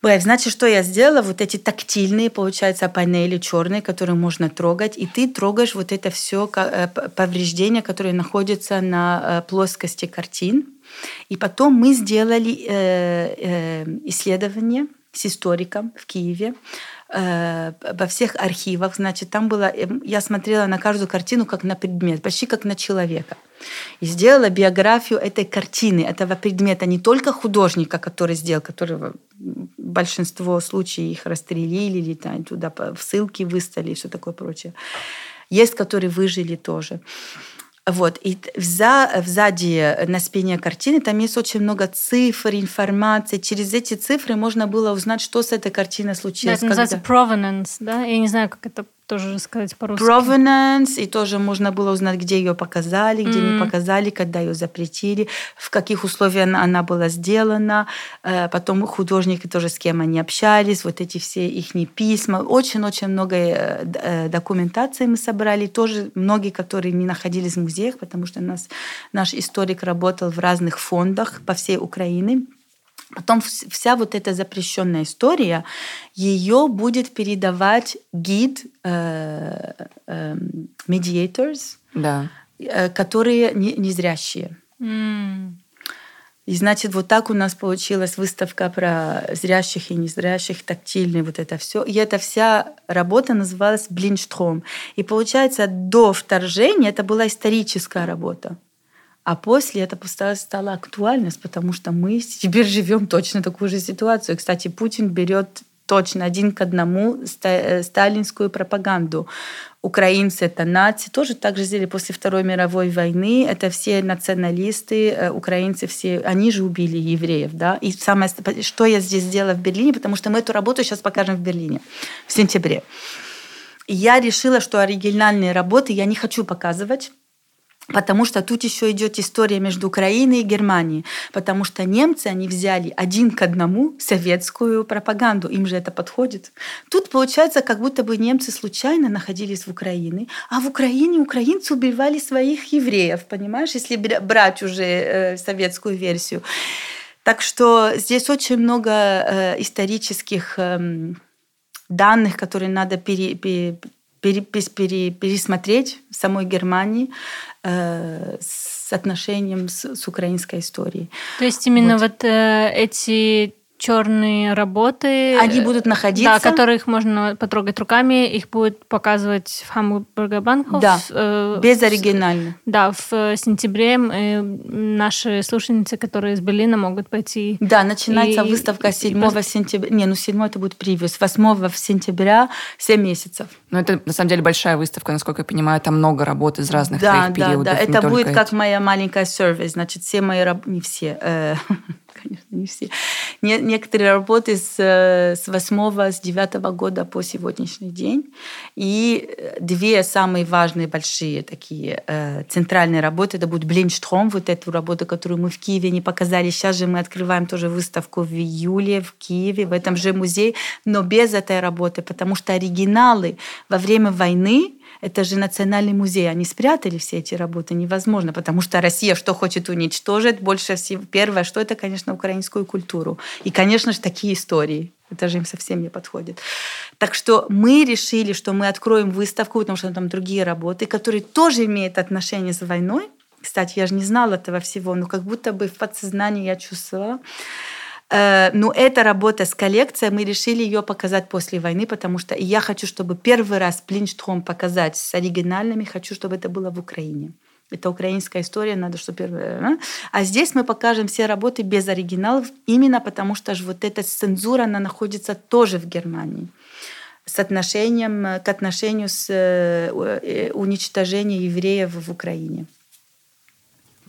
Бэйв, значит, что я сделала? Вот эти тактильные, получается, панели черные, которые можно трогать, и ты трогаешь вот это все э, повреждения, которые находятся на э, плоскости картин. И потом мы сделали э, исследование с историком в Киеве во всех архивах. Значит, там было... Я смотрела на каждую картину как на предмет, почти как на человека и сделала биографию этой картины, этого предмета, не только художника, который сделал, которого большинство случаев их расстрелили или там, туда в ссылки выставили и все такое прочее. Есть, которые выжили тоже. Вот. И за, сзади на спине картины там есть очень много цифр, информации. Через эти цифры можно было узнать, что с этой картиной случилось.
Да, это называется provenance, да? Я не знаю, как это тоже сказать по-русски.
Provenance, и тоже можно было узнать, где ее показали, где mm. не показали, когда ее запретили, в каких условиях она, она была сделана. Э, потом художники тоже с кем они общались, вот эти все их письма. Очень-очень много э, э, документации мы собрали, тоже многие, которые не находились в музеях, потому что нас, наш историк работал в разных фондах по всей Украине. Потом вся вот эта запрещенная история, ее будет передавать гид э, э, mediators,
да.
э, которые не, незрящие. Mm. И значит, вот так у нас получилась выставка про зрящих и незрящих, тактильный, вот это все. И эта вся работа называлась Блинштром. И получается, до вторжения это была историческая работа. А после это стало актуальность, потому что мы теперь живем точно такую же ситуацию. Кстати, Путин берет точно один к одному э, сталинскую пропаганду. Украинцы это нации, тоже так же сделали после Второй мировой войны. Это все националисты, э, украинцы все, они же убили евреев, да. И самое, что я здесь сделала в Берлине, потому что мы эту работу сейчас покажем в Берлине в сентябре. И я решила, что оригинальные работы я не хочу показывать, Потому что тут еще идет история между Украиной и Германией. Потому что немцы, они взяли один к одному советскую пропаганду. Им же это подходит. Тут получается, как будто бы немцы случайно находились в Украине, а в Украине украинцы убивали своих евреев, понимаешь, если брать уже э, советскую версию. Так что здесь очень много э, исторических э, данных, которые надо пере, пере, пере, пере, пересмотреть в самой Германии с отношением с, с украинской историей.
То есть именно вот, вот э, эти черные работы.
Они будут находиться.
Да, которых можно потрогать руками. Их будет показывать в Хамбургер Банхоф.
Да, э, без оригинальных.
Да, в сентябре э, наши слушательницы, которые из Берлина, могут пойти.
Да, начинается и, выставка 7 и, сентября. Не, ну 7 это будет превью. С 8 сентября 7 месяцев.
Ну это на самом деле большая выставка, насколько я понимаю. Там много работ из разных да, периодов.
Да, да, это будет эти. как моя маленькая сервис. Значит, все мои работы... Не все. Э, *laughs* конечно, не все. Не, некоторые работы с, э, с 8 с 9 года по сегодняшний день. И две самые важные, большие такие э, центральные работы, это будет Блинштром, вот эту работу, которую мы в Киеве не показали. Сейчас же мы открываем тоже выставку в июле в Киеве, в этом же музее, но без этой работы, потому что оригиналы во время войны это же национальный музей. Они спрятали все эти работы. Невозможно, потому что Россия что хочет уничтожить? Больше всего. Первое, что это, конечно, украинскую культуру. И, конечно же, такие истории. Это же им совсем не подходит. Так что мы решили, что мы откроем выставку, потому что там другие работы, которые тоже имеют отношение с войной. Кстати, я же не знала этого всего, но как будто бы в подсознании я чувствовала. Э, но эта работа с коллекцией, мы решили ее показать после войны, потому что я хочу, чтобы первый раз Плинштром показать с оригинальными, хочу, чтобы это было в Украине. Это украинская история, надо, чтобы... А? а здесь мы покажем все работы без оригиналов, именно потому что же вот эта цензура, она находится тоже в Германии с отношением к отношению с э, уничтожением евреев в Украине.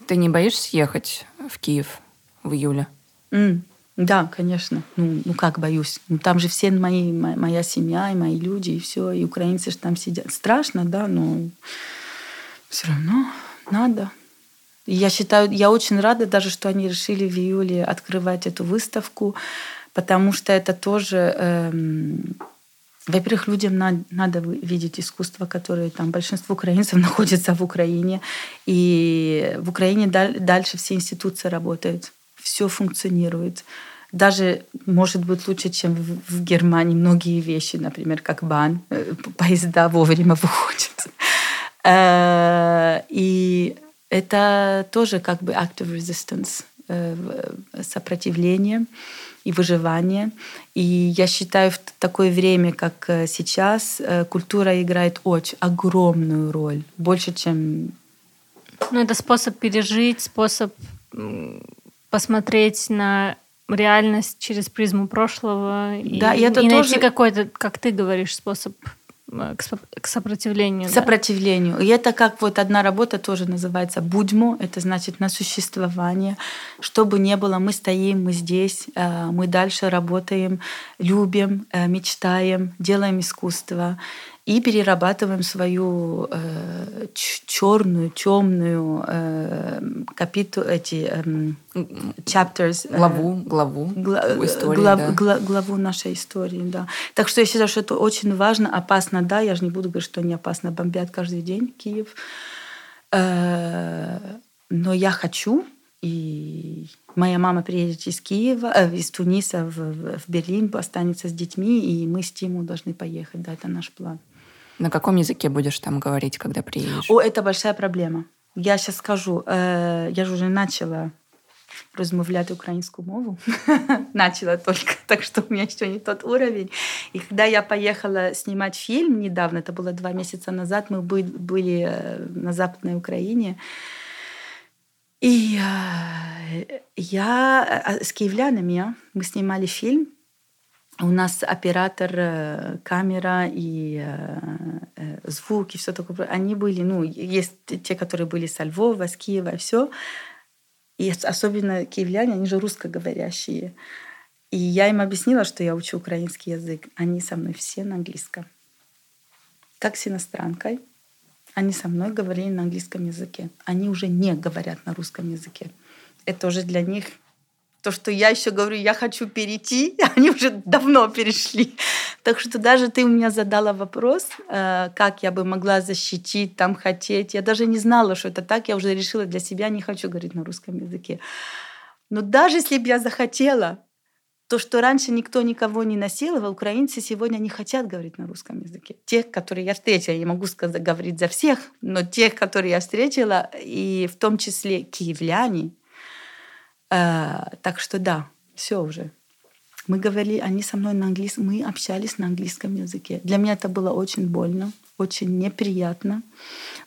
Ты не боишься ехать в Киев в июле?
Mm. Да, конечно. Ну, ну как боюсь? Ну, там же все мои, моя семья и мои люди, и все. И украинцы же там сидят. Страшно, да, но все равно надо. Я считаю, я очень рада даже, что они решили в июле открывать эту выставку, потому что это тоже... Эм, во-первых, людям надо, надо видеть искусство, которое там большинство украинцев *laughs* находится в Украине. И в Украине дальше все институции работают, все функционирует. Даже, может быть, лучше, чем в Германии многие вещи, например, как бан, э, поезда вовремя выходят. Э, и это тоже как бы active resistance, э, сопротивление и выживание. И я считаю, в такое время, как сейчас, культура играет очень огромную роль, больше, чем...
Ну, это способ пережить, способ посмотреть на реальность через призму прошлого
да, и, это
и
тоже...
найти какой-то, как ты говоришь, способ Э, к сопротивлению.
К сопротивлению. Да? И это как вот одна работа тоже называется «Будьмо», это значит на существование. Что бы ни было, мы стоим, мы здесь, э, мы дальше работаем, любим, э, мечтаем, делаем искусство и перерабатываем свою э, черную, темную э, капиту, эти э, chapters.
Э, главу, главу
гла, истории, глав, да. гла, главу нашей истории, да. Так что я считаю, что это очень важно, опасно, да, я же не буду говорить, что не опасно, бомбят каждый день Киев. Э, но я хочу, и моя мама приедет из Киева, э, из Туниса в, в Берлин, останется с детьми, и мы с Тиму должны поехать, да, это наш план.
На каком языке будешь там говорить, когда приедешь?
О, это большая проблема. Я сейчас скажу, э, я же уже начала розмовляти українську мову. *laughs* Начала только, *laughs* так что у меня еще не тот уровень. И когда я поехала снимать фильм недавно, это было два месяца назад, мы были э, на Западной Украине, и э, я э, с киевлянами мы снимали фильм, у нас оператор, э, камера и э, э, звук и все такое. Они были, ну, есть те, которые были со Львова, с Киева, все. И особенно киевляне, они же русскоговорящие. И я им объяснила, что я учу украинский язык. Они со мной все на английском. Как с иностранкой. Они со мной говорили на английском языке. Они уже не говорят на русском языке. Это уже для них то, что я еще говорю, я хочу перейти, *laughs* они уже давно перешли. Так что даже ты у меня задала вопрос, э, как я бы могла защитить, там хотеть. Я даже не знала, что это так. Я уже решила для себя, не хочу говорить на русском языке. Но даже если бы я захотела, то, что раньше никто никого не насиловал, украинцы сегодня не хотят говорить на русском языке. Тех, которые я встретила, я не могу сказать, говорить за всех, но тех, которые я встретила, и в том числе киевляне, Э, так что да, все уже. Мы говорили, они со мной на английском, мы общались на английском языке. Для меня это было очень больно, очень неприятно,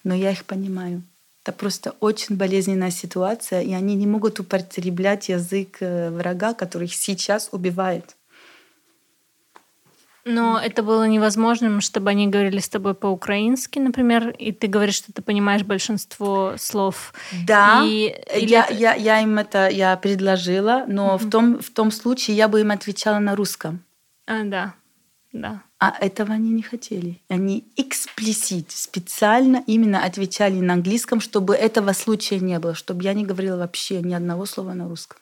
но я их понимаю. Это просто очень болезненная ситуация, и они не могут употреблять язык э, врага, который их сейчас убивает.
Но это было невозможным, чтобы они говорили с тобой по-украински, например, и ты говоришь, что ты понимаешь большинство слов.
Да, и, я, это... я, я им это я предложила, но mm-hmm. в, том, в том случае я бы им отвечала на русском.
А, да, да.
А этого они не хотели. Они эксплисит, специально именно отвечали на английском, чтобы этого случая не было, чтобы я не говорила вообще ни одного слова на русском.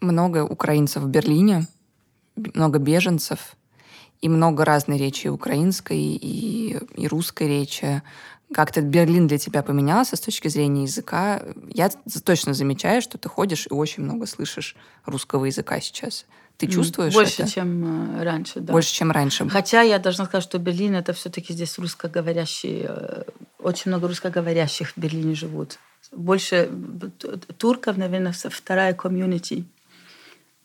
Много украинцев в Берлине много беженцев и много разной речи украинской и, и русской речи. Как-то Берлин для тебя поменялся с точки зрения языка? Я точно замечаю, что ты ходишь и очень много слышишь русского языка сейчас. Ты чувствуешь
Больше,
это?
чем э, раньше, да.
Больше, чем раньше.
Хотя я должна сказать, что Берлин это все-таки здесь русскоговорящие, э, очень много русскоговорящих в Берлине живут. Больше турков, наверное, вторая комьюнити.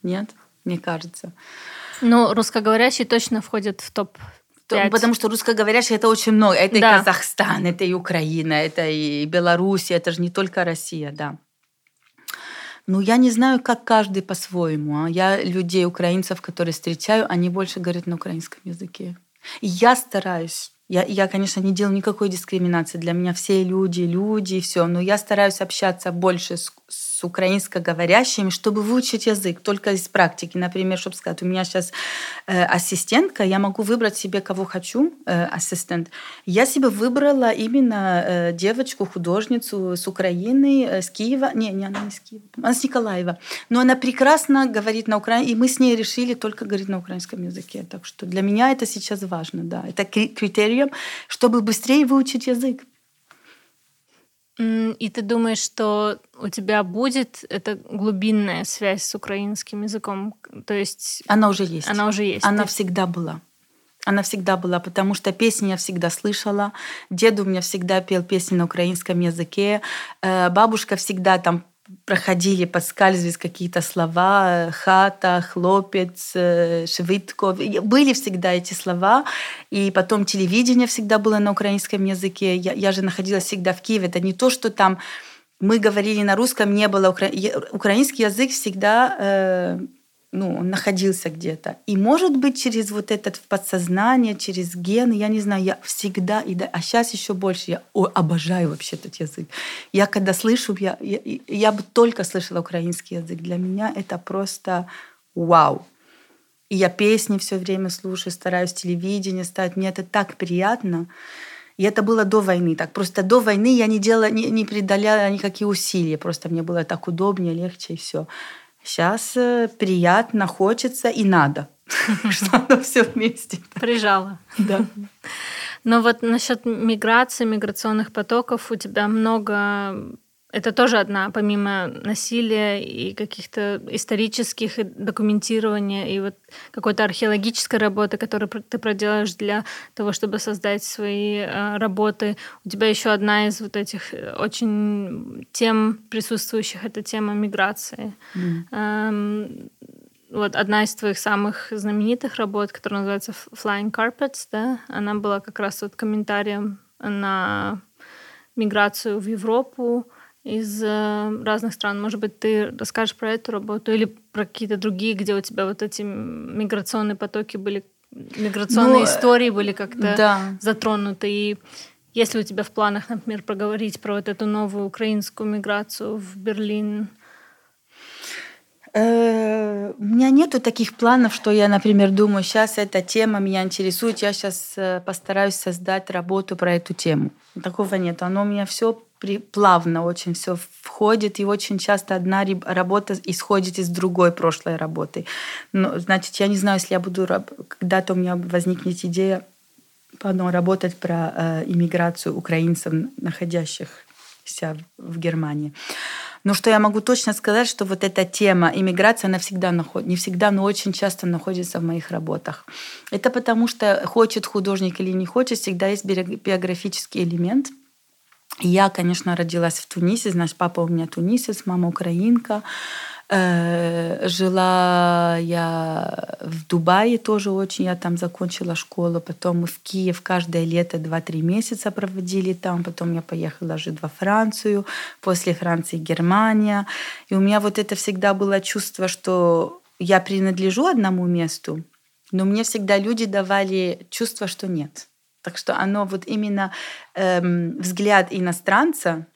Нет? Мне кажется.
Ну, русскоговорящие точно входят в топ 5.
Потому что русскоговорящие это очень много. Это да. и Казахстан, это и Украина, это и Беларусь, это же не только Россия, да. Ну, я не знаю, как каждый по-своему. А я людей, украинцев, которые встречаю, они больше говорят на украинском языке. И я стараюсь. Я, я, конечно, не делаю никакой дискриминации. Для меня все люди, люди, все. Но я стараюсь общаться больше с, с украинскоговорящими, чтобы выучить язык, только из практики. Например, чтобы сказать, у меня сейчас э, ассистентка, я могу выбрать себе, кого хочу, э, ассистент. Я себе выбрала именно э, девочку, художницу с Украины, э, с Киева. Не, не она не с Киева, она с Николаева. Но она прекрасно говорит на украинском, и мы с ней решили только говорить на украинском языке. Так что для меня это сейчас важно, да. Это критерием, чтобы быстрее выучить язык.
И ты думаешь, что у тебя будет эта глубинная связь с украинским языком? То есть
она уже есть.
Она уже есть.
Она ты... всегда была. Она всегда была, потому что песни я всегда слышала. Дед у меня всегда пел песни на украинском языке. Э, бабушка всегда там проходили, подскальзывались какие-то слова, хата, хлопец, э, швидко. Были всегда эти слова. И потом телевидение всегда было на украинском языке. Я, я же находилась всегда в Киеве. Это не то, что там мы говорили на русском, не было укра... украинский язык всегда э, ну, он находился где-то. И может быть через вот этот подсознание, через гены, я не знаю, я всегда, и да, а сейчас еще больше, я о, обожаю вообще этот язык. Я когда слышу, я, я, я бы только слышала украинский язык. Для меня это просто вау. И я песни все время слушаю, стараюсь телевидение ставить. Мне это так приятно. И это было до войны. Так просто до войны я не делала, не, не преодоляла никакие усилия. Просто мне было так удобнее, легче и все. Сейчас э, приятно, хочется и надо, *laughs* что оно все вместе.
Прижало.
Да.
Но вот насчет миграции, миграционных потоков у тебя много это тоже одна, помимо насилия и каких-то исторических документирования и вот какой-то археологической работы, которую ты проделаешь для того, чтобы создать свои э, работы. У тебя еще одна из вот этих э, очень тем присутствующих, это тема миграции. Mm. Вот одна из твоих самых знаменитых работ, которая называется Flying Carpets, да, она была как раз вот комментарием на миграцию в Европу, из э, разных стран. Может быть, ты расскажешь про эту работу или про какие-то другие, где у тебя вот эти миграционные потоки были, миграционные ну, истории были как-то да. затронуты. И если у тебя в планах, например, проговорить про вот эту новую украинскую миграцию в Берлин?
Э, у меня нету таких планов, что я, например, думаю, сейчас эта тема меня интересует, я сейчас э, постараюсь создать работу про эту тему. Такого нет. Оно у меня все плавно очень все входит, и очень часто одна работа исходит из другой прошлой работы. Но, значит, я не знаю, если я буду когда-то у меня возникнет идея потом работать про э, иммиграцию украинцев, находящихся в Германии. Но что я могу точно сказать, что вот эта тема иммиграции, она всегда находится, не всегда, но очень часто находится в моих работах. Это потому что хочет художник или не хочет, всегда есть биографический элемент – я, конечно, родилась в Тунисе, значит, папа у меня тунисец, мама украинка. Э, жила я в Дубае тоже очень, я там закончила школу, потом мы в Киев каждое лето 2-3 месяца проводили там, потом я поехала жить во Францию, после Франции Германия. И у меня вот это всегда было чувство, что я принадлежу одному месту, но мне всегда люди давали чувство, что нет. Так что оно вот именно эм, взгляд иностранца,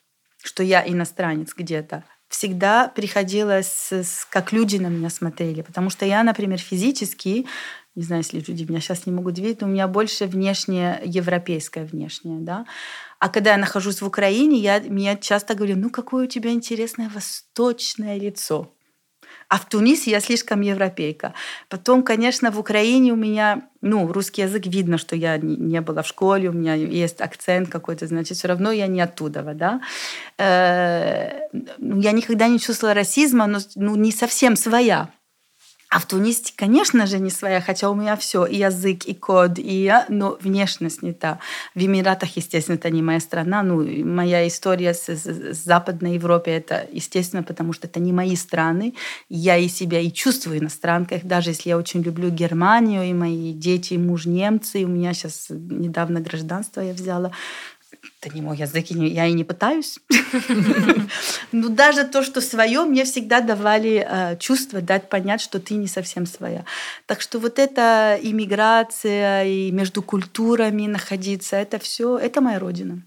что я иностранец где-то, всегда приходилось, с, как люди на меня смотрели. Потому что я, например, физически, не знаю, если люди меня сейчас не могут видеть, у меня больше внешнее, европейское внешнее, да. А когда я нахожусь в Украине, я, меня часто говорят, ну, какое у тебя интересное восточное лицо. А в Тунисе я слишком европейка. Потом, конечно, в Украине у меня, ну, русский язык видно, что я не была в школе, у меня есть акцент какой-то, значит, все равно я не оттуда, да. Э, ну, я никогда не чувствовала расизма, но ну, не совсем своя. А в Тунисе, конечно же, не своя, хотя у меня все, и язык, и код, и я, но внешность не та. В Эмиратах, естественно, это не моя страна, ну, моя история с, с, с Западной Европой, это, естественно, потому что это не мои страны. Я и себя и чувствую иностранкой, даже если я очень люблю Германию, и мои дети, и муж немцы, и у меня сейчас недавно гражданство я взяла, это не мой язык, я и не пытаюсь. *laughs* Но даже то, что свое, мне всегда давали э, чувство, дать понять, что ты не совсем своя. Так что вот эта иммиграция и между культурами находиться, это все, это моя родина.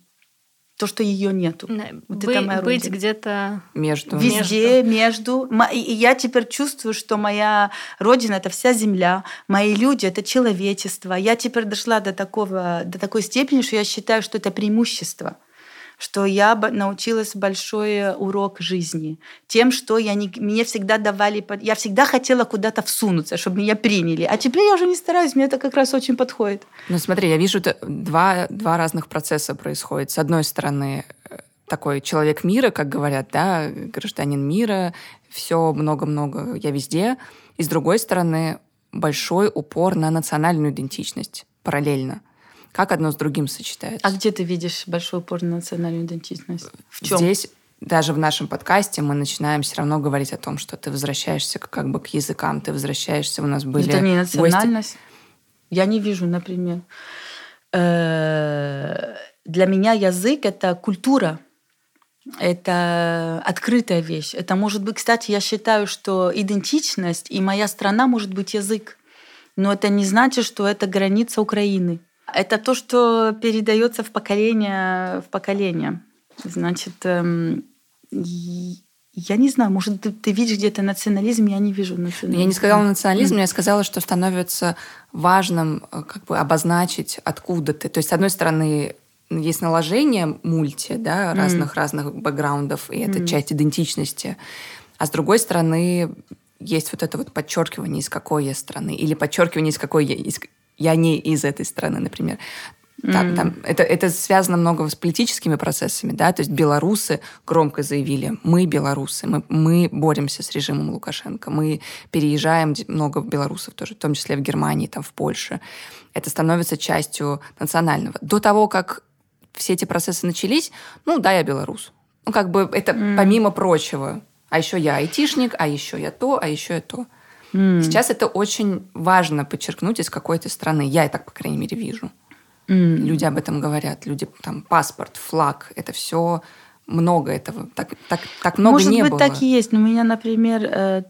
То, что ее нету. Вот
бы-
это моя
быть где-то
Между.
Везде, между. И и я теперь чувствую, что моя родина это вся земля, мои люди это человечество. Я теперь дошла до такого, до такой степени, что я считаю, что это преимущество что я научилась большой урок жизни тем, что я не, мне всегда давали, я всегда хотела куда-то всунуться, чтобы меня приняли, а теперь я уже не стараюсь, мне это как раз очень подходит.
Ну, смотри, я вижу, два, два разных процесса происходит. С одной стороны, э, такой человек мира, как говорят, да, гражданин мира, все много-много, я везде. И с другой стороны, большой упор на национальную идентичность параллельно. Как одно с другим сочетается?
А где ты видишь большой упор на национальную идентичность? В чем?
Здесь даже в нашем подкасте мы начинаем все равно говорить о том, что ты возвращаешься как бы к языкам, ты возвращаешься, у нас были
Это не
гости.
национальность. Я не вижу, например. Э, Для меня язык это культура. Это открытая вещь. Это может быть, кстати, я считаю, что идентичность и моя страна может быть язык. Но это не значит, что это граница Украины. Это то, что передается в поколение в поколение. Значит, эм, я не знаю, может, ты, ты видишь где-то национализм, я не вижу национализм.
Я не сказала национализм, я сказала, что становится важным э, как бы обозначить, откуда ты. То есть, с одной стороны, есть наложение мульти, да, разных-разных бэкграундов, и это часть идентичности. А с другой стороны, есть вот это вот подчеркивание, из какой я страны, или подчеркивание, из какой я, из- я не из этой страны, например. Там, там, это, это связано много с политическими процессами, да, то есть белорусы громко заявили, мы белорусы, мы, мы боремся с режимом Лукашенко, мы переезжаем, много белорусов тоже, в том числе в Германии, там, в Польше. Это становится частью национального. До того, как все эти процессы начались, ну да, я белорус. Ну как бы это помимо прочего. А еще я айтишник, а еще я то, а еще я то.
М.
Сейчас это очень важно подчеркнуть, из какой ты страны. Я и так, по крайней мере, вижу.
М.
Люди об этом говорят. Люди, там, паспорт, флаг. Это все много этого. Так, так, так много
Может
не
быть,
было.
так и есть. Но меня, например, э,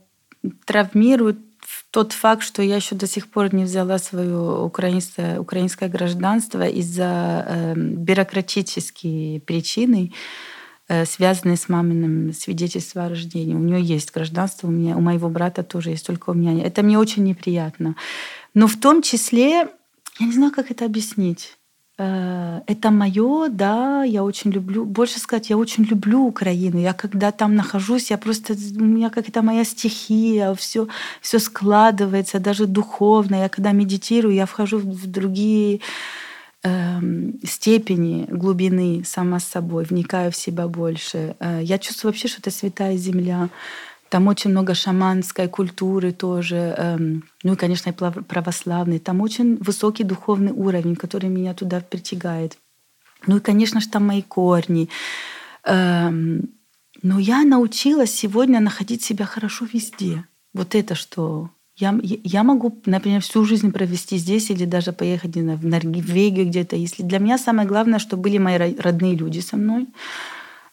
травмирует тот факт, что я еще до сих пор не взяла свое украинское, украинское гражданство из-за э, бюрократические причины, э, связанные с маминым свидетельством о рождении. У нее есть гражданство, у меня, у моего брата тоже есть, только у меня. Это мне очень неприятно. Но в том числе, я не знаю, как это объяснить. Э, Это мое, да, я очень люблю. Больше сказать, я очень люблю Украину. Я когда там нахожусь, я просто у меня как это моя стихия, все, все складывается, даже духовно. Я когда медитирую, я вхожу в другие степени глубины сама с собой, вникаю в себя больше. Э, Я чувствую вообще, что это святая земля. Там очень много шаманской культуры тоже. эм, Ну и, конечно, и православной. Там очень высокий духовный уровень, который меня туда притягает. Ну и, конечно же, там мои корни. Эм, Но я научилась сегодня находить себя хорошо везде. Вот это что. Я, я могу, например, всю жизнь провести здесь или даже поехать не знаю, в Норвегию где-то. Если для меня самое главное, чтобы были мои ро- родные люди со мной.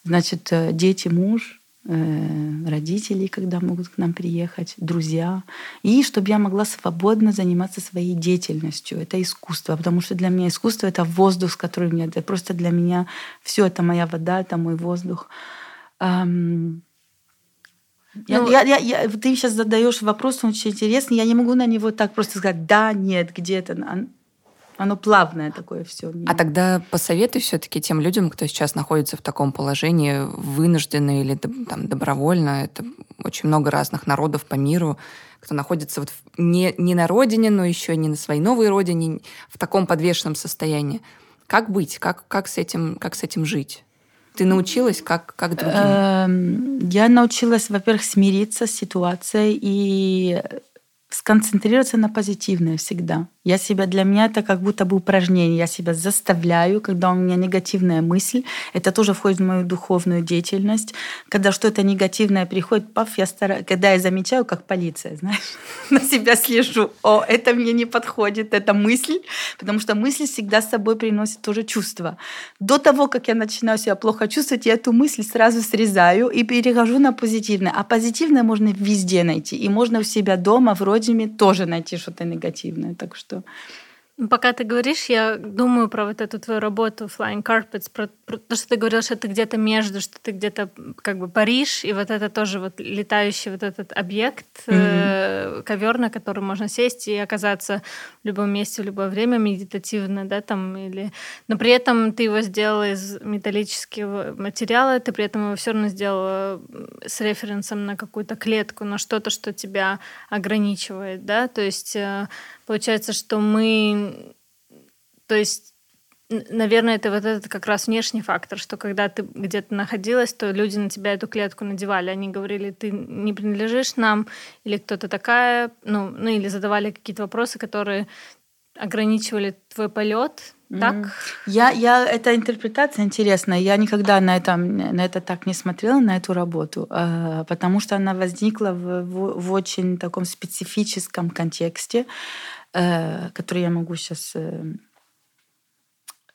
Значит, э, дети, муж, э, родители, когда могут к нам приехать, друзья. И чтобы я могла свободно заниматься своей деятельностью. Это искусство. Потому что для меня искусство — это воздух, с которым я... Это просто для меня все это моя вода, это мой воздух. Я-
Ну,
я, я, я- ты сейчас задаешь вопрос, он очень интересный. Я не могу на него так просто сказать да, нет, где-то. Оно, плавное такое все.
А тогда посоветуй все-таки тем людям, кто сейчас находится в таком положении, вынужденно или там, добровольно, это очень много разных народов по миру, кто находится вот не, не на родине, но еще не на своей новой родине, в таком подвешенном состоянии. Как быть? Как, как, с, этим, как с этим жить? Ты научилась, как, как другим?
Эм, Я научилась, во-первых, смириться с ситуацией и сконцентрироваться на позитивное всегда. Я себя для меня это как будто бы упражнение. Я себя заставляю, когда у меня негативная мысль, это тоже входит в мою духовную деятельность. Когда что-то негативное приходит, паф, я стараюсь, когда я замечаю, как полиция, знаешь, *laughs* на себя слежу. О, это мне не подходит, это мысль, потому что мысль всегда с собой приносит тоже чувство. До того, как я начинаю себя плохо чувствовать, я эту мысль сразу срезаю и перехожу на позитивное. А позитивное можно везде найти. И можно у себя дома, в родине тоже найти что-то негативное. Так что
Пока ты говоришь, я думаю про вот эту твою работу Flying Carpets, про то, что ты говорил, что ты где-то между, что ты где-то как бы Париж, и вот это тоже вот летающий вот этот объект, mm-hmm. э, ковер, на который можно сесть и оказаться в любом месте в любое время медитативно, да, там, или... Но при этом ты его сделал из металлического материала, ты при этом его все равно сделал с референсом на какую-то клетку, на что-то, что тебя ограничивает, да, то есть э, получается, что мы... То есть Наверное, это вот этот как раз внешний фактор, что когда ты где-то находилась, то люди на тебя эту клетку надевали. Они говорили, ты не принадлежишь нам, или кто-то такая, ну, ну или задавали какие-то вопросы, которые ограничивали твой полет. Так?
Я, я, эта интерпретация интересная. Я никогда на, это, на это так не смотрела, на эту работу, а, потому что она возникла в, в, в очень таком специфическом контексте, э, который я могу сейчас э,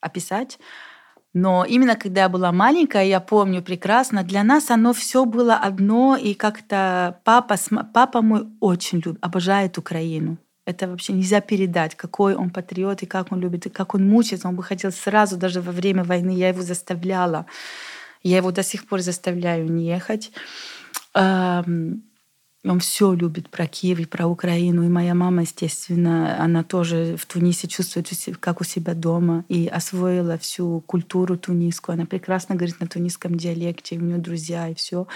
описать. Но именно когда я была маленькая, я помню прекрасно, для нас оно все было одно, и как-то папа, папа мой очень любит, обожает Украину. Это вообще нельзя передать, какой он патриот и как он любит, и как он мучается. Он бы хотел сразу, даже во время войны, я его заставляла. Я его до сих пор заставляю не ехать. Он все любит про Киев и про Украину. И моя мама, естественно, она тоже в Тунисе чувствует, как у себя дома. И освоила всю культуру тунисскую. Она прекрасно говорит на тунисском диалекте, и у нее друзья, и все.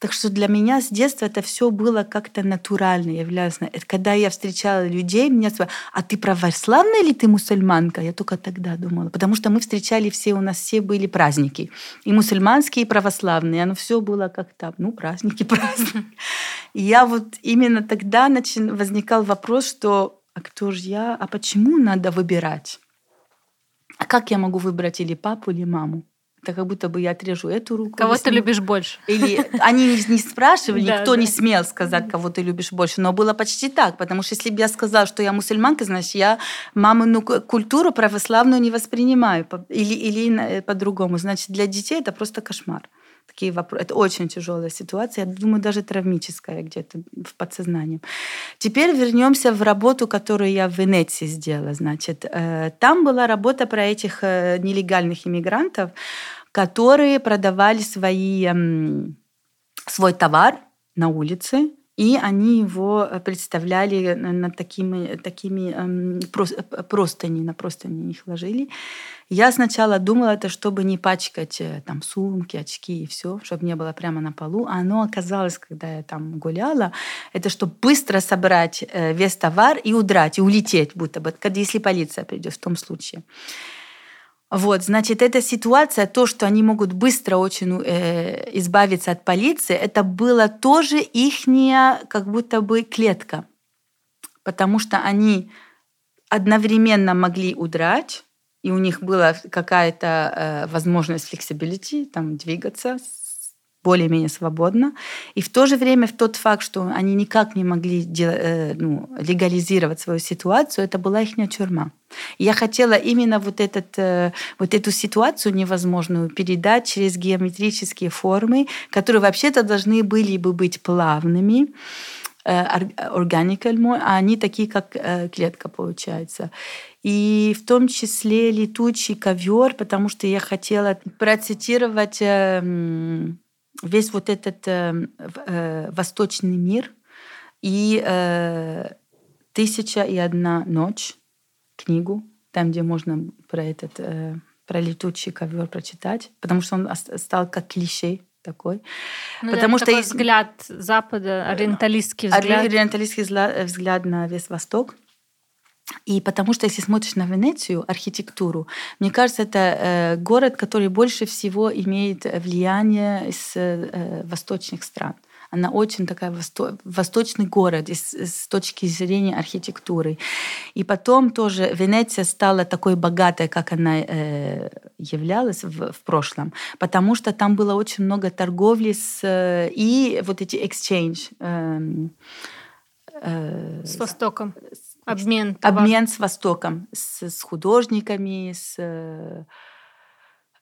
Так что для меня с детства это все было как-то натурально являлось. Когда я встречала людей, меня спрашивали, а ты православная или ты мусульманка? Я только тогда думала. Потому что мы встречали все, у нас все были праздники. И мусульманские, и православные. Оно все было как-то, ну, праздники, праздники. И я вот именно тогда начин, возникал вопрос, что а кто же я, а почему надо выбирать? А как я могу выбрать или папу, или маму? Это как будто бы я отрежу эту руку.
Кого ты любишь больше?
Или они не спрашивали, никто не смел сказать, кого ты любишь больше. Но было почти так, потому что если бы я сказала, что я мусульманка, значит, я мамину культуру православную не воспринимаю. Или, или э, по-другому. Значит, для детей это просто кошмар такие вопросы. Это очень тяжелая ситуация, я думаю, даже травмическая где-то в подсознании. Теперь вернемся в работу, которую я в Венеции сделала. Значит, э, там была работа про этих э, нелегальных иммигрантов, которые продавали свои, свой товар на улице, и они его представляли над такими, такими эм, простыни, на простыни их ложили. Я сначала думала, это чтобы не пачкать э, там сумки, очки и все, чтобы не было прямо на полу. А оно оказалось, когда я там гуляла, это чтобы быстро собрать э, весь товар и удрать, и улететь, будто бы, если полиция придет в том случае. Вот, значит, эта ситуация, то, что они могут быстро очень э, избавиться от полиции, это было тоже ихняя как будто бы клетка. Потому что они одновременно могли удрать, и у них была какая-то э, возможность flexibility, там двигаться более-менее свободно. И в то же время в тот факт, что они никак не могли э, ну, легализировать свою ситуацию, это была их тюрьма. Я хотела именно вот, этот, э, вот эту ситуацию невозможную передать через геометрические формы, которые вообще-то должны были бы быть плавными, органикально, а они такие, как э, клетка, получается. И в том числе летучий ковер, потому что я хотела процитировать эм, весь вот этот э, э, восточный мир и «Тысяча и одна ночь» книгу, там, где можно про этот про летучий ковер прочитать, потому что он стал как клише такой.
Ну, Потому что такой есть взгляд Запада, ориенталистский взгляд.
Ориенталистский взгляд на весь Восток. И потому что если смотришь на Венецию, архитектуру, мне кажется, это э, город, который больше всего имеет влияние из э, восточных стран. Она очень такая восто... восточный город с, с точки зрения архитектуры. И потом тоже Венеция стала такой богатой, как она э, являлась в, в прошлом, потому что там было очень много торговли с, э, и вот эти exchange.
Э, э, с Востоком. Обмен.
Обмен с Востоком, с, с художниками, с э,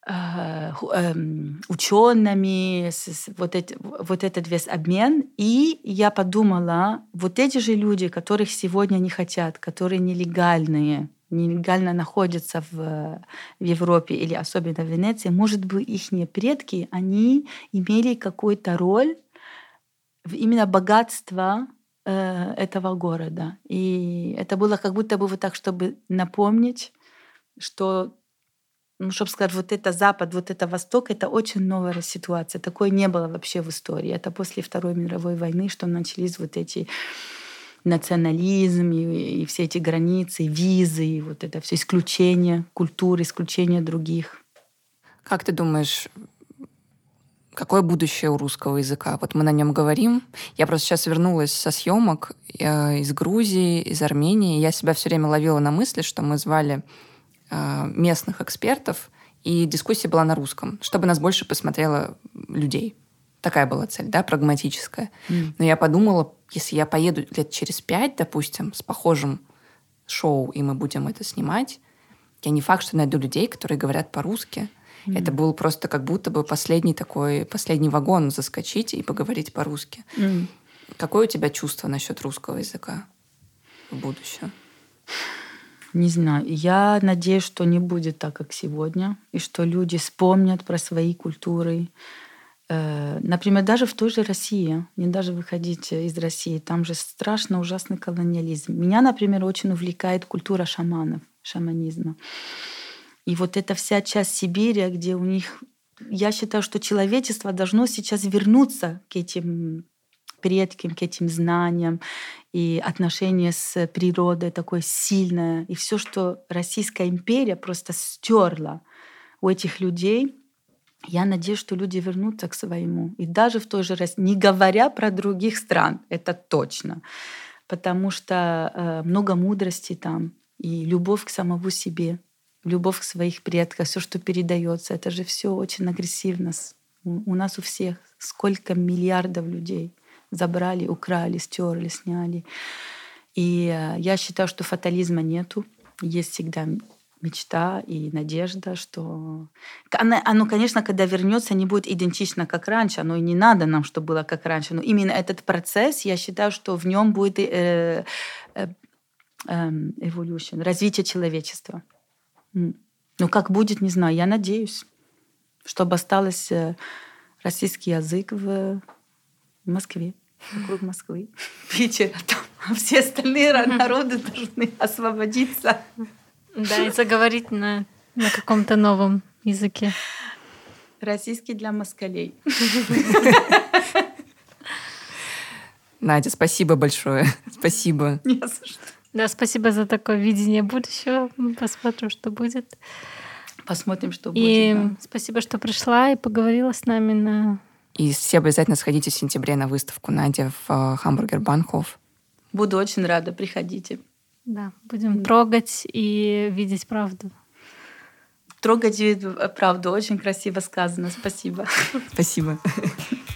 Э, эм, учеными, вот, эти, вот этот весь обмен. И я подумала, вот эти же люди, которых сегодня не хотят, которые нелегальные, нелегально находятся в, в Европе или особенно в Венеции, может быть, их предки, они имели какую-то роль в именно богатство э, этого города. И это было как будто бы вот так, чтобы напомнить, что ну, чтобы сказать, вот это Запад, вот это Восток, это очень новая ситуация. Такое не было вообще в истории. Это после Второй мировой войны, что начались вот эти национализм и, и все эти границы, визы, и вот это все исключение культуры, исключение других.
Как ты думаешь, какое будущее у русского языка? Вот мы на нем говорим. Я просто сейчас вернулась со съемок э, из Грузии, из Армении. Я себя все время ловила на мысли, что мы звали э, местных экспертов, и дискуссия была на русском, чтобы нас больше посмотрело людей. Такая была цель, да, прагматическая. Mm. Но я подумала, если я поеду лет через пять, допустим, с похожим шоу, и мы будем это снимать, я не факт, что найду людей, которые говорят по-русски. Mm. Это был просто как будто бы последний такой, последний вагон заскочить и поговорить по-русски. Mm. Какое у тебя чувство насчет русского языка в будущем?
Не знаю. Я надеюсь, что не будет так, как сегодня, и что люди вспомнят про свои культуры, Э, например, даже в той же России, не даже выходить из России, там же страшно ужасный колониализм. Меня, например, очень увлекает культура шаманов, шаманизма. И вот эта вся часть Сибири, где у них... Я считаю, что человечество должно сейчас вернуться к этим предкам, к этим знаниям, и отношение с природой такое сильное. И все, что Российская империя просто стерла у этих людей – я надеюсь, что люди вернутся к своему. И даже в той же России, не говоря про других стран, это точно. Потому что э, много мудрости там и любовь к самому себе, любовь к своих предках, все, что передается, это же все очень агрессивно. У, нас у всех сколько миллиардов людей забрали, украли, стерли, сняли. И э, я считаю, что фатализма нету. Есть всегда мечта и надежда, что оно, оно, конечно, когда вернется, не будет идентично, как раньше. Оно и не надо нам, чтобы было как раньше. Но именно этот процесс, я считаю, что в нем будет э, э, э, evolution, развитие человечества. Ну, как будет, не знаю. Я надеюсь, чтобы осталось э, российский язык в Москве, вокруг Москвы, *laughs* Питера. Там. *laughs* Все остальные народы должны освободиться.
Да, и заговорить на, на каком-то новом языке.
Российский для москалей. *laughs*
Надя, спасибо большое. Спасибо.
Не за что.
Да, спасибо за такое видение будущего. Мы посмотрим, что будет.
Посмотрим, что
будет.
И
да. спасибо, что пришла и поговорила с нами на...
И все обязательно сходите в сентябре на выставку Надя в э, Хамбургер Банхоф.
Буду очень рада, приходите.
Да, будем трогать и видеть правду.
Трогать и видеть правду. Очень красиво сказано. Спасибо.
Спасибо. *laughs*